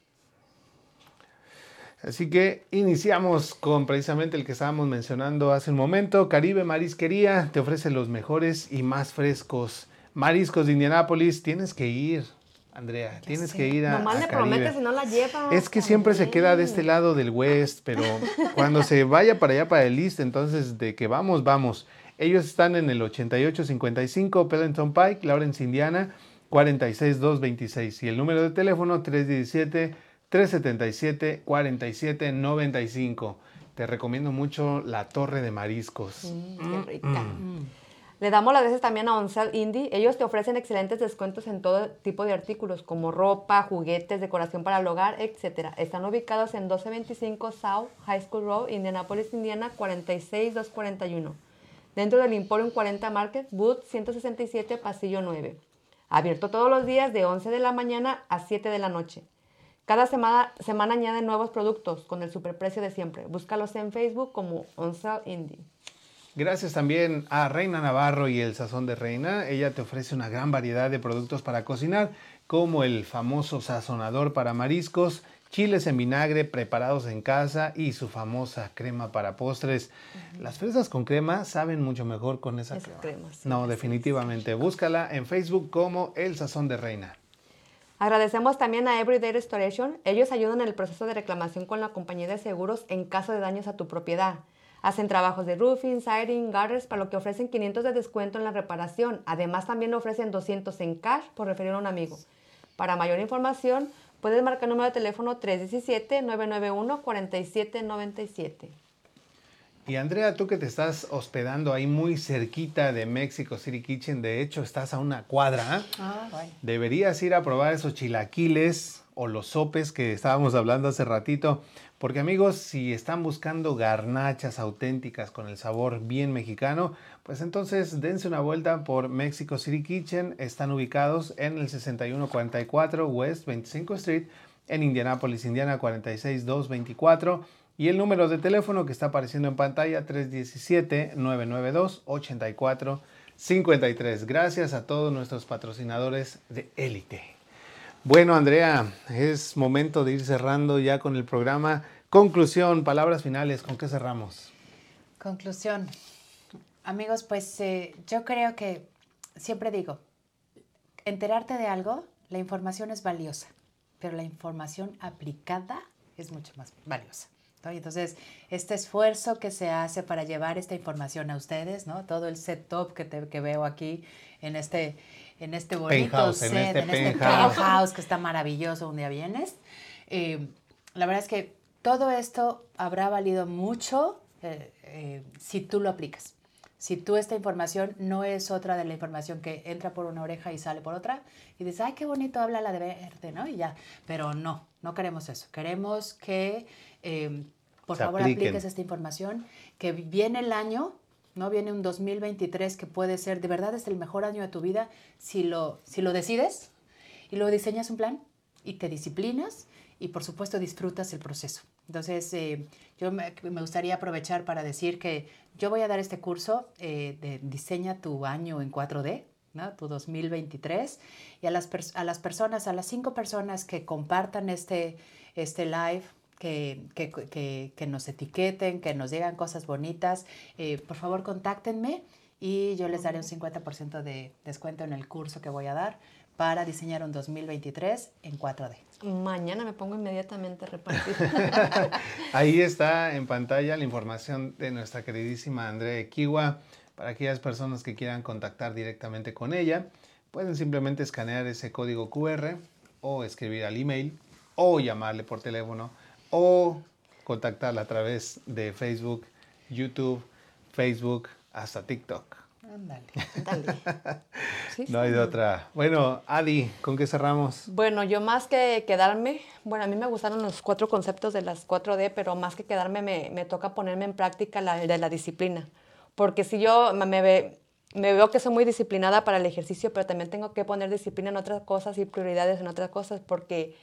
Así que iniciamos con precisamente el que estábamos mencionando hace un momento. Caribe Marisquería te ofrece los mejores y más frescos mariscos de Indianápolis. Tienes que ir. Andrea, tienes que ir a. Nomás le prometes y no la llevas. Es que siempre se queda de este lado del West, pero cuando se vaya para allá, para el East, entonces de que vamos, vamos. Ellos están en el 8855 Pellenton Pike, Lawrence, Indiana, 46226. Y el número de teléfono 317-377-4795. Te recomiendo mucho la Torre de Mariscos. Mm, qué rica. Mm. Le damos las gracias también a Onsel Indie. Ellos te ofrecen excelentes descuentos en todo tipo de artículos como ropa, juguetes, decoración para el hogar, etc. Están ubicados en 1225 South High School Road, Indianapolis, Indiana 46241. Dentro del Emporium 40 Market, Booth 167, Pasillo 9. Abierto todos los días de 11 de la mañana a 7 de la noche. Cada semana, añaden nuevos productos con el superprecio de siempre. Búscalos en Facebook como Onsel Indie. Gracias también a Reina Navarro y el Sazón de Reina. Ella te ofrece una gran variedad de productos para cocinar, como el famoso sazonador para mariscos, chiles en vinagre preparados en casa y su famosa crema para postres. Las fresas con crema saben mucho mejor con esa crema. no, definitivamente. Búscala en Facebook como El Sazón de Reina. Agradecemos también a Everyday Restoration. Ellos ayudan en el proceso de reclamación con la compañía de seguros en caso de daños a tu propiedad. Hacen trabajos de roofing, siding, gutters, para lo que ofrecen 500 de descuento en la reparación. Además, también ofrecen 200 en cash por referir a un amigo. Para mayor información, puedes marcar el número de teléfono 317-991-4797. Y Andrea, tú que te estás hospedando ahí muy cerquita de Mexico City Kitchen, de hecho estás a una cuadra, ah, deberías ir a probar esos chilaquiles o los sopes que estábamos hablando hace ratito. Porque amigos, si están buscando garnachas auténticas con el sabor bien mexicano, pues entonces dense una vuelta por Mexico City Kitchen. Están ubicados en el 6144 West 25 Street en Indianapolis, Indiana 46224. Y el número de teléfono que está apareciendo en pantalla 317-992-8453. Gracias a todos nuestros patrocinadores de élite. Bueno, Andrea, es momento de ir cerrando ya con el programa. Conclusión, palabras finales, ¿con qué cerramos? Conclusión. Amigos, pues eh, yo creo que siempre digo, enterarte de algo, la información es valiosa, pero la información aplicada es mucho más valiosa. Entonces, este esfuerzo que se hace para llevar esta información a ustedes, ¿no? Todo el setup que, que veo aquí en este, en este bonito set, en este, en este penthouse que está maravilloso un día vienes. Eh, la verdad es que todo esto habrá valido mucho eh, eh, si tú lo aplicas. Si tú esta información no es otra de la información que entra por una oreja y sale por otra y dices, ay, qué bonito habla la de verde, ¿no? Y ya, pero no, no queremos eso. Queremos que, eh, por favor, apliques esta información, que viene el año, ¿no? Viene un 2023 que puede ser, de verdad, es el mejor año de tu vida si lo, si lo decides y luego diseñas un plan y te disciplinas y por supuesto disfrutas el proceso. Entonces, eh, yo me, gustaría aprovechar para decir que yo voy a dar este curso eh, de Diseña tu año en 4D, ¿no? tu 2023, y a las, a las personas, a las cinco personas que compartan este, este live, que, que, que, que, nos etiqueten, que nos digan cosas bonitas, eh, por favor contáctenme y yo les daré un 50% de descuento en el curso que voy a dar para diseñar un 2023 en 4D. Mañana me pongo inmediatamente a repartir. Ahí está en pantalla la información de nuestra queridísima Andrea Kiwa. Para aquellas personas que quieran contactar directamente con ella, pueden simplemente escanear ese código QR o escribir al email o llamarle por teléfono o contactarla a través de Facebook, YouTube, Facebook, hasta TikTok. Ándale. no hay de otra. Bueno, Adi, ¿con qué cerramos? Bueno, yo más que quedarme, bueno, a mí me gustaron los cuatro conceptos de las 4D, pero más que quedarme me, me toca ponerme en práctica la de la disciplina. Porque si yo me, ve, me veo que soy muy disciplinada para el ejercicio, pero también tengo que poner disciplina en otras cosas y prioridades en otras cosas, porque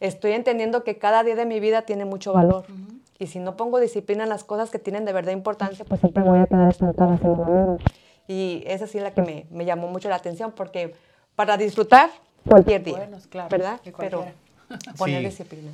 estoy entendiendo que cada día de mi vida tiene mucho valor. Y si no pongo disciplina en las cosas que tienen de verdad importancia, pues siempre voy a quedar estancada haciendo lo mismo. Y esa sí es la que me, me llamó mucho la atención, porque para disfrutar cualquier día, Buenos, claro, ¿verdad? Pero poner Sí. disciplina.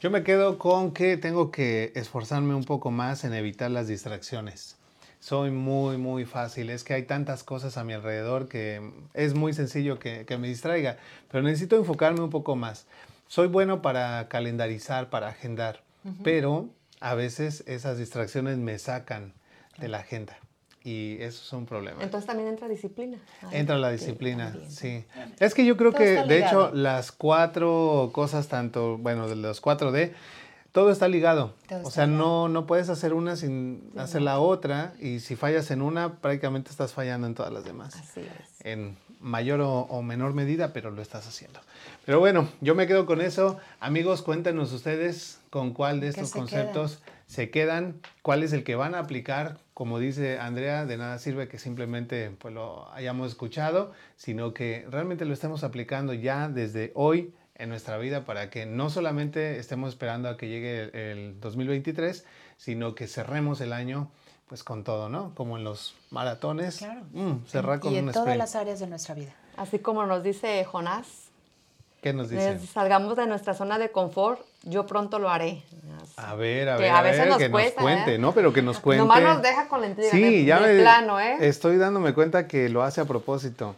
Yo me quedo con que tengo que esforzarme un poco más en evitar las distracciones. Soy muy, muy fácil. Es que hay tantas cosas a mi alrededor que es muy sencillo que, que me distraiga. Pero necesito enfocarme un poco más. Soy bueno para calendarizar, para agendar. Pero a veces esas distracciones me sacan de la agenda. Y eso es un problema. Entonces también entra disciplina. Ay, Entra la disciplina, también. sí. Es que yo creo Todo que, de hecho, las cuatro cosas, tanto, bueno, de los 4D, todo está ligado. Todo o sea, no, no puedes hacer una sin Sí, hacer no. la otra, y si fallas en una, prácticamente estás fallando en todas las demás. Así es. En mayor o, o menor medida, pero lo estás haciendo. Pero bueno, yo me quedo con eso. Amigos, cuéntenos ustedes con cuál de ¿Qué estos se conceptos se quedan, cuál es el que van a aplicar. Como dice Andrea, de nada sirve que simplemente pues, lo hayamos escuchado, sino que realmente lo estemos aplicando ya desde hoy en nuestra vida para que no solamente estemos esperando a que llegue el, el 2023, sino que cerremos el año pues con todo, ¿no? Como en los maratones, Claro. mm, cerrar con y en un todas sprint. las áreas de nuestra vida. Así como nos dice Jonás, ¿Qué nos dice? eh, salgamos de nuestra zona de confort, yo pronto lo haré. A ver, a Que ver, a a veces ver, nos que cuesta, nos cuente, ¿eh? ¿no? Pero que nos cuente. Nomás nos deja con la intriga Sí, de, ya de me plano, ¿eh? estoy dándome cuenta que lo hace a propósito.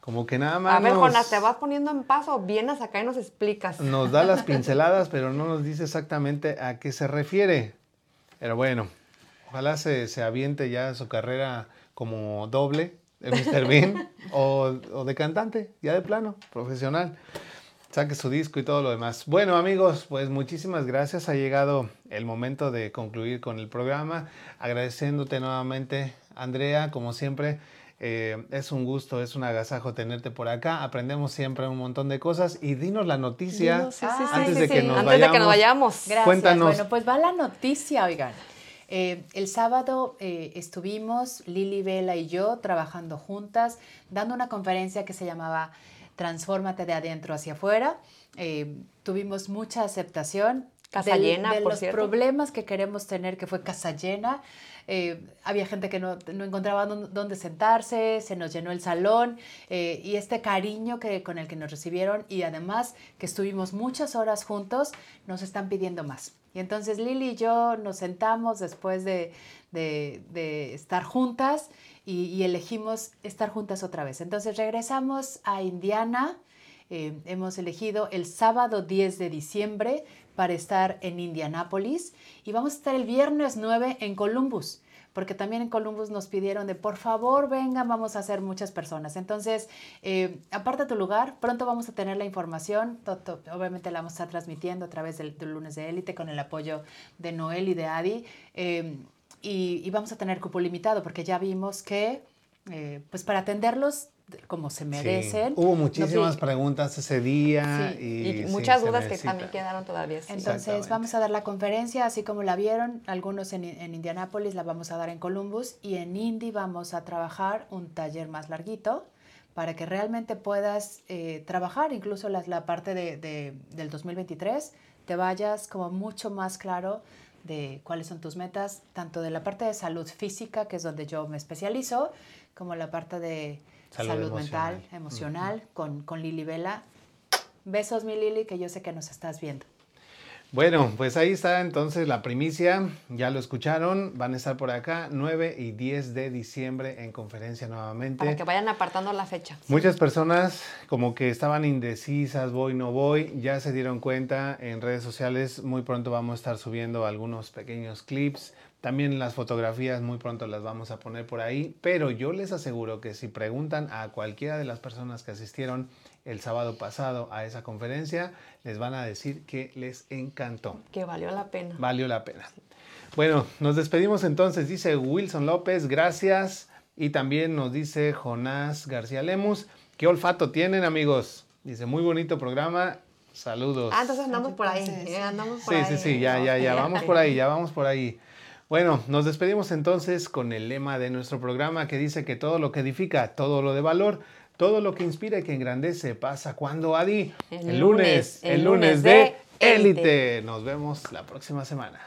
Como que nada más A ver, nos, Jonás, ¿te vas poniendo en paso? Vienes acá y nos explicas. nos da las pinceladas, pero no nos dice exactamente a qué se refiere. Pero bueno, ojalá se, se aviente ya su carrera como doble de Mr. Bean o, o de cantante, ya de plano, profesional. Saque su disco y todo lo demás. Bueno, amigos, pues muchísimas gracias. Ha llegado el momento de concluir con el programa. Agradeciéndote nuevamente, Andrea, como siempre. eh, es un gusto, es un agasajo tenerte por acá. Aprendemos siempre un montón de cosas. Y dinos la noticia Dinos, sí, sí, sí, antes sí, de que nos Antes de que nos vayamos. vayamos. Gracias. Cuéntanos. Bueno, pues va la noticia, oigan. Eh, el sábado eh, estuvimos Lili Vela y yo trabajando juntas, dando una conferencia que se llamaba Transfórmate de adentro hacia afuera. Eh, tuvimos mucha aceptación. Casa del- llena, de por los cierto. problemas que queremos tener, que fue casa llena. Eh, había gente que no, no encontraba dónde, sentarse, se nos llenó el salón eh, y este cariño que, con el que nos recibieron y además que estuvimos muchas horas juntos, nos están pidiendo más. Y entonces Lili y yo nos sentamos después de, de- de estar juntas y, elegimos estar juntas otra vez. Entonces regresamos a Indiana. Eh, hemos elegido el sábado 10 de diciembre para estar en Indianápolis y vamos a estar el viernes 9 en Columbus, porque también en Columbus nos pidieron de por favor vengan, vamos a hacer muchas personas. Entonces, eh, aparta tu lugar, pronto vamos a tener la información, obviamente la vamos a estar transmitiendo a través del, del lunes de élite con el apoyo de Noel y de Adi. eh, y, y vamos a tener cupo limitado porque ya vimos que, eh, pues para atenderlos como se Sí. merecen. Hubo no muchísimas pi- preguntas ese día Sí, y, Y sí, muchas se dudas que también quedaron todavía. sí. Entonces vamos a dar la conferencia, así como la vieron, algunos en, en Indianápolis la vamos a dar en Columbus y en Indy vamos a trabajar un taller más larguito para que realmente puedas eh, trabajar incluso las- la, parte de, de- del 2023, te vayas como mucho más claro de cuáles son tus metas, tanto de la parte de salud física, que es donde yo me especializo, como la parte de Salud salud, mental, emocional. emocional, con, con Lili Vela. Besos, mi Lili, que yo sé que nos estás viendo. Bueno, pues ahí está entonces la primicia, ya lo escucharon, van a estar por acá 9 y 10 de diciembre en conferencia nuevamente. Para que vayan apartando la fecha. Muchas personas como que estaban indecisas, voy, no voy, ya se dieron cuenta en redes sociales, muy pronto vamos a estar subiendo algunos pequeños clips, también las fotografías muy pronto las vamos a poner por ahí, pero yo les aseguro que si preguntan a cualquiera de las personas que asistieron el sábado pasado a esa conferencia, les van a decir que les encantó. Que valió la pena. Valió la pena. Bueno, nos despedimos entonces, dice Wilson López, gracias. Y también nos dice Jonás García Lemus, ¿qué olfato tienen amigos? Dice, muy bonito programa, saludos. Ah, entonces andamos por ahí. Eh, andamos por Sí, ahí. sí, sí, ya, ya, ya, vamos por ahí, ya vamos por ahí. Bueno, nos despedimos entonces con el lema de nuestro programa que dice que todo lo que edifica, todo lo de valor, todo lo que inspira y que engrandece pasa cuando Adi. El, lunes, el, lunes de Élite. Nos vemos la próxima semana.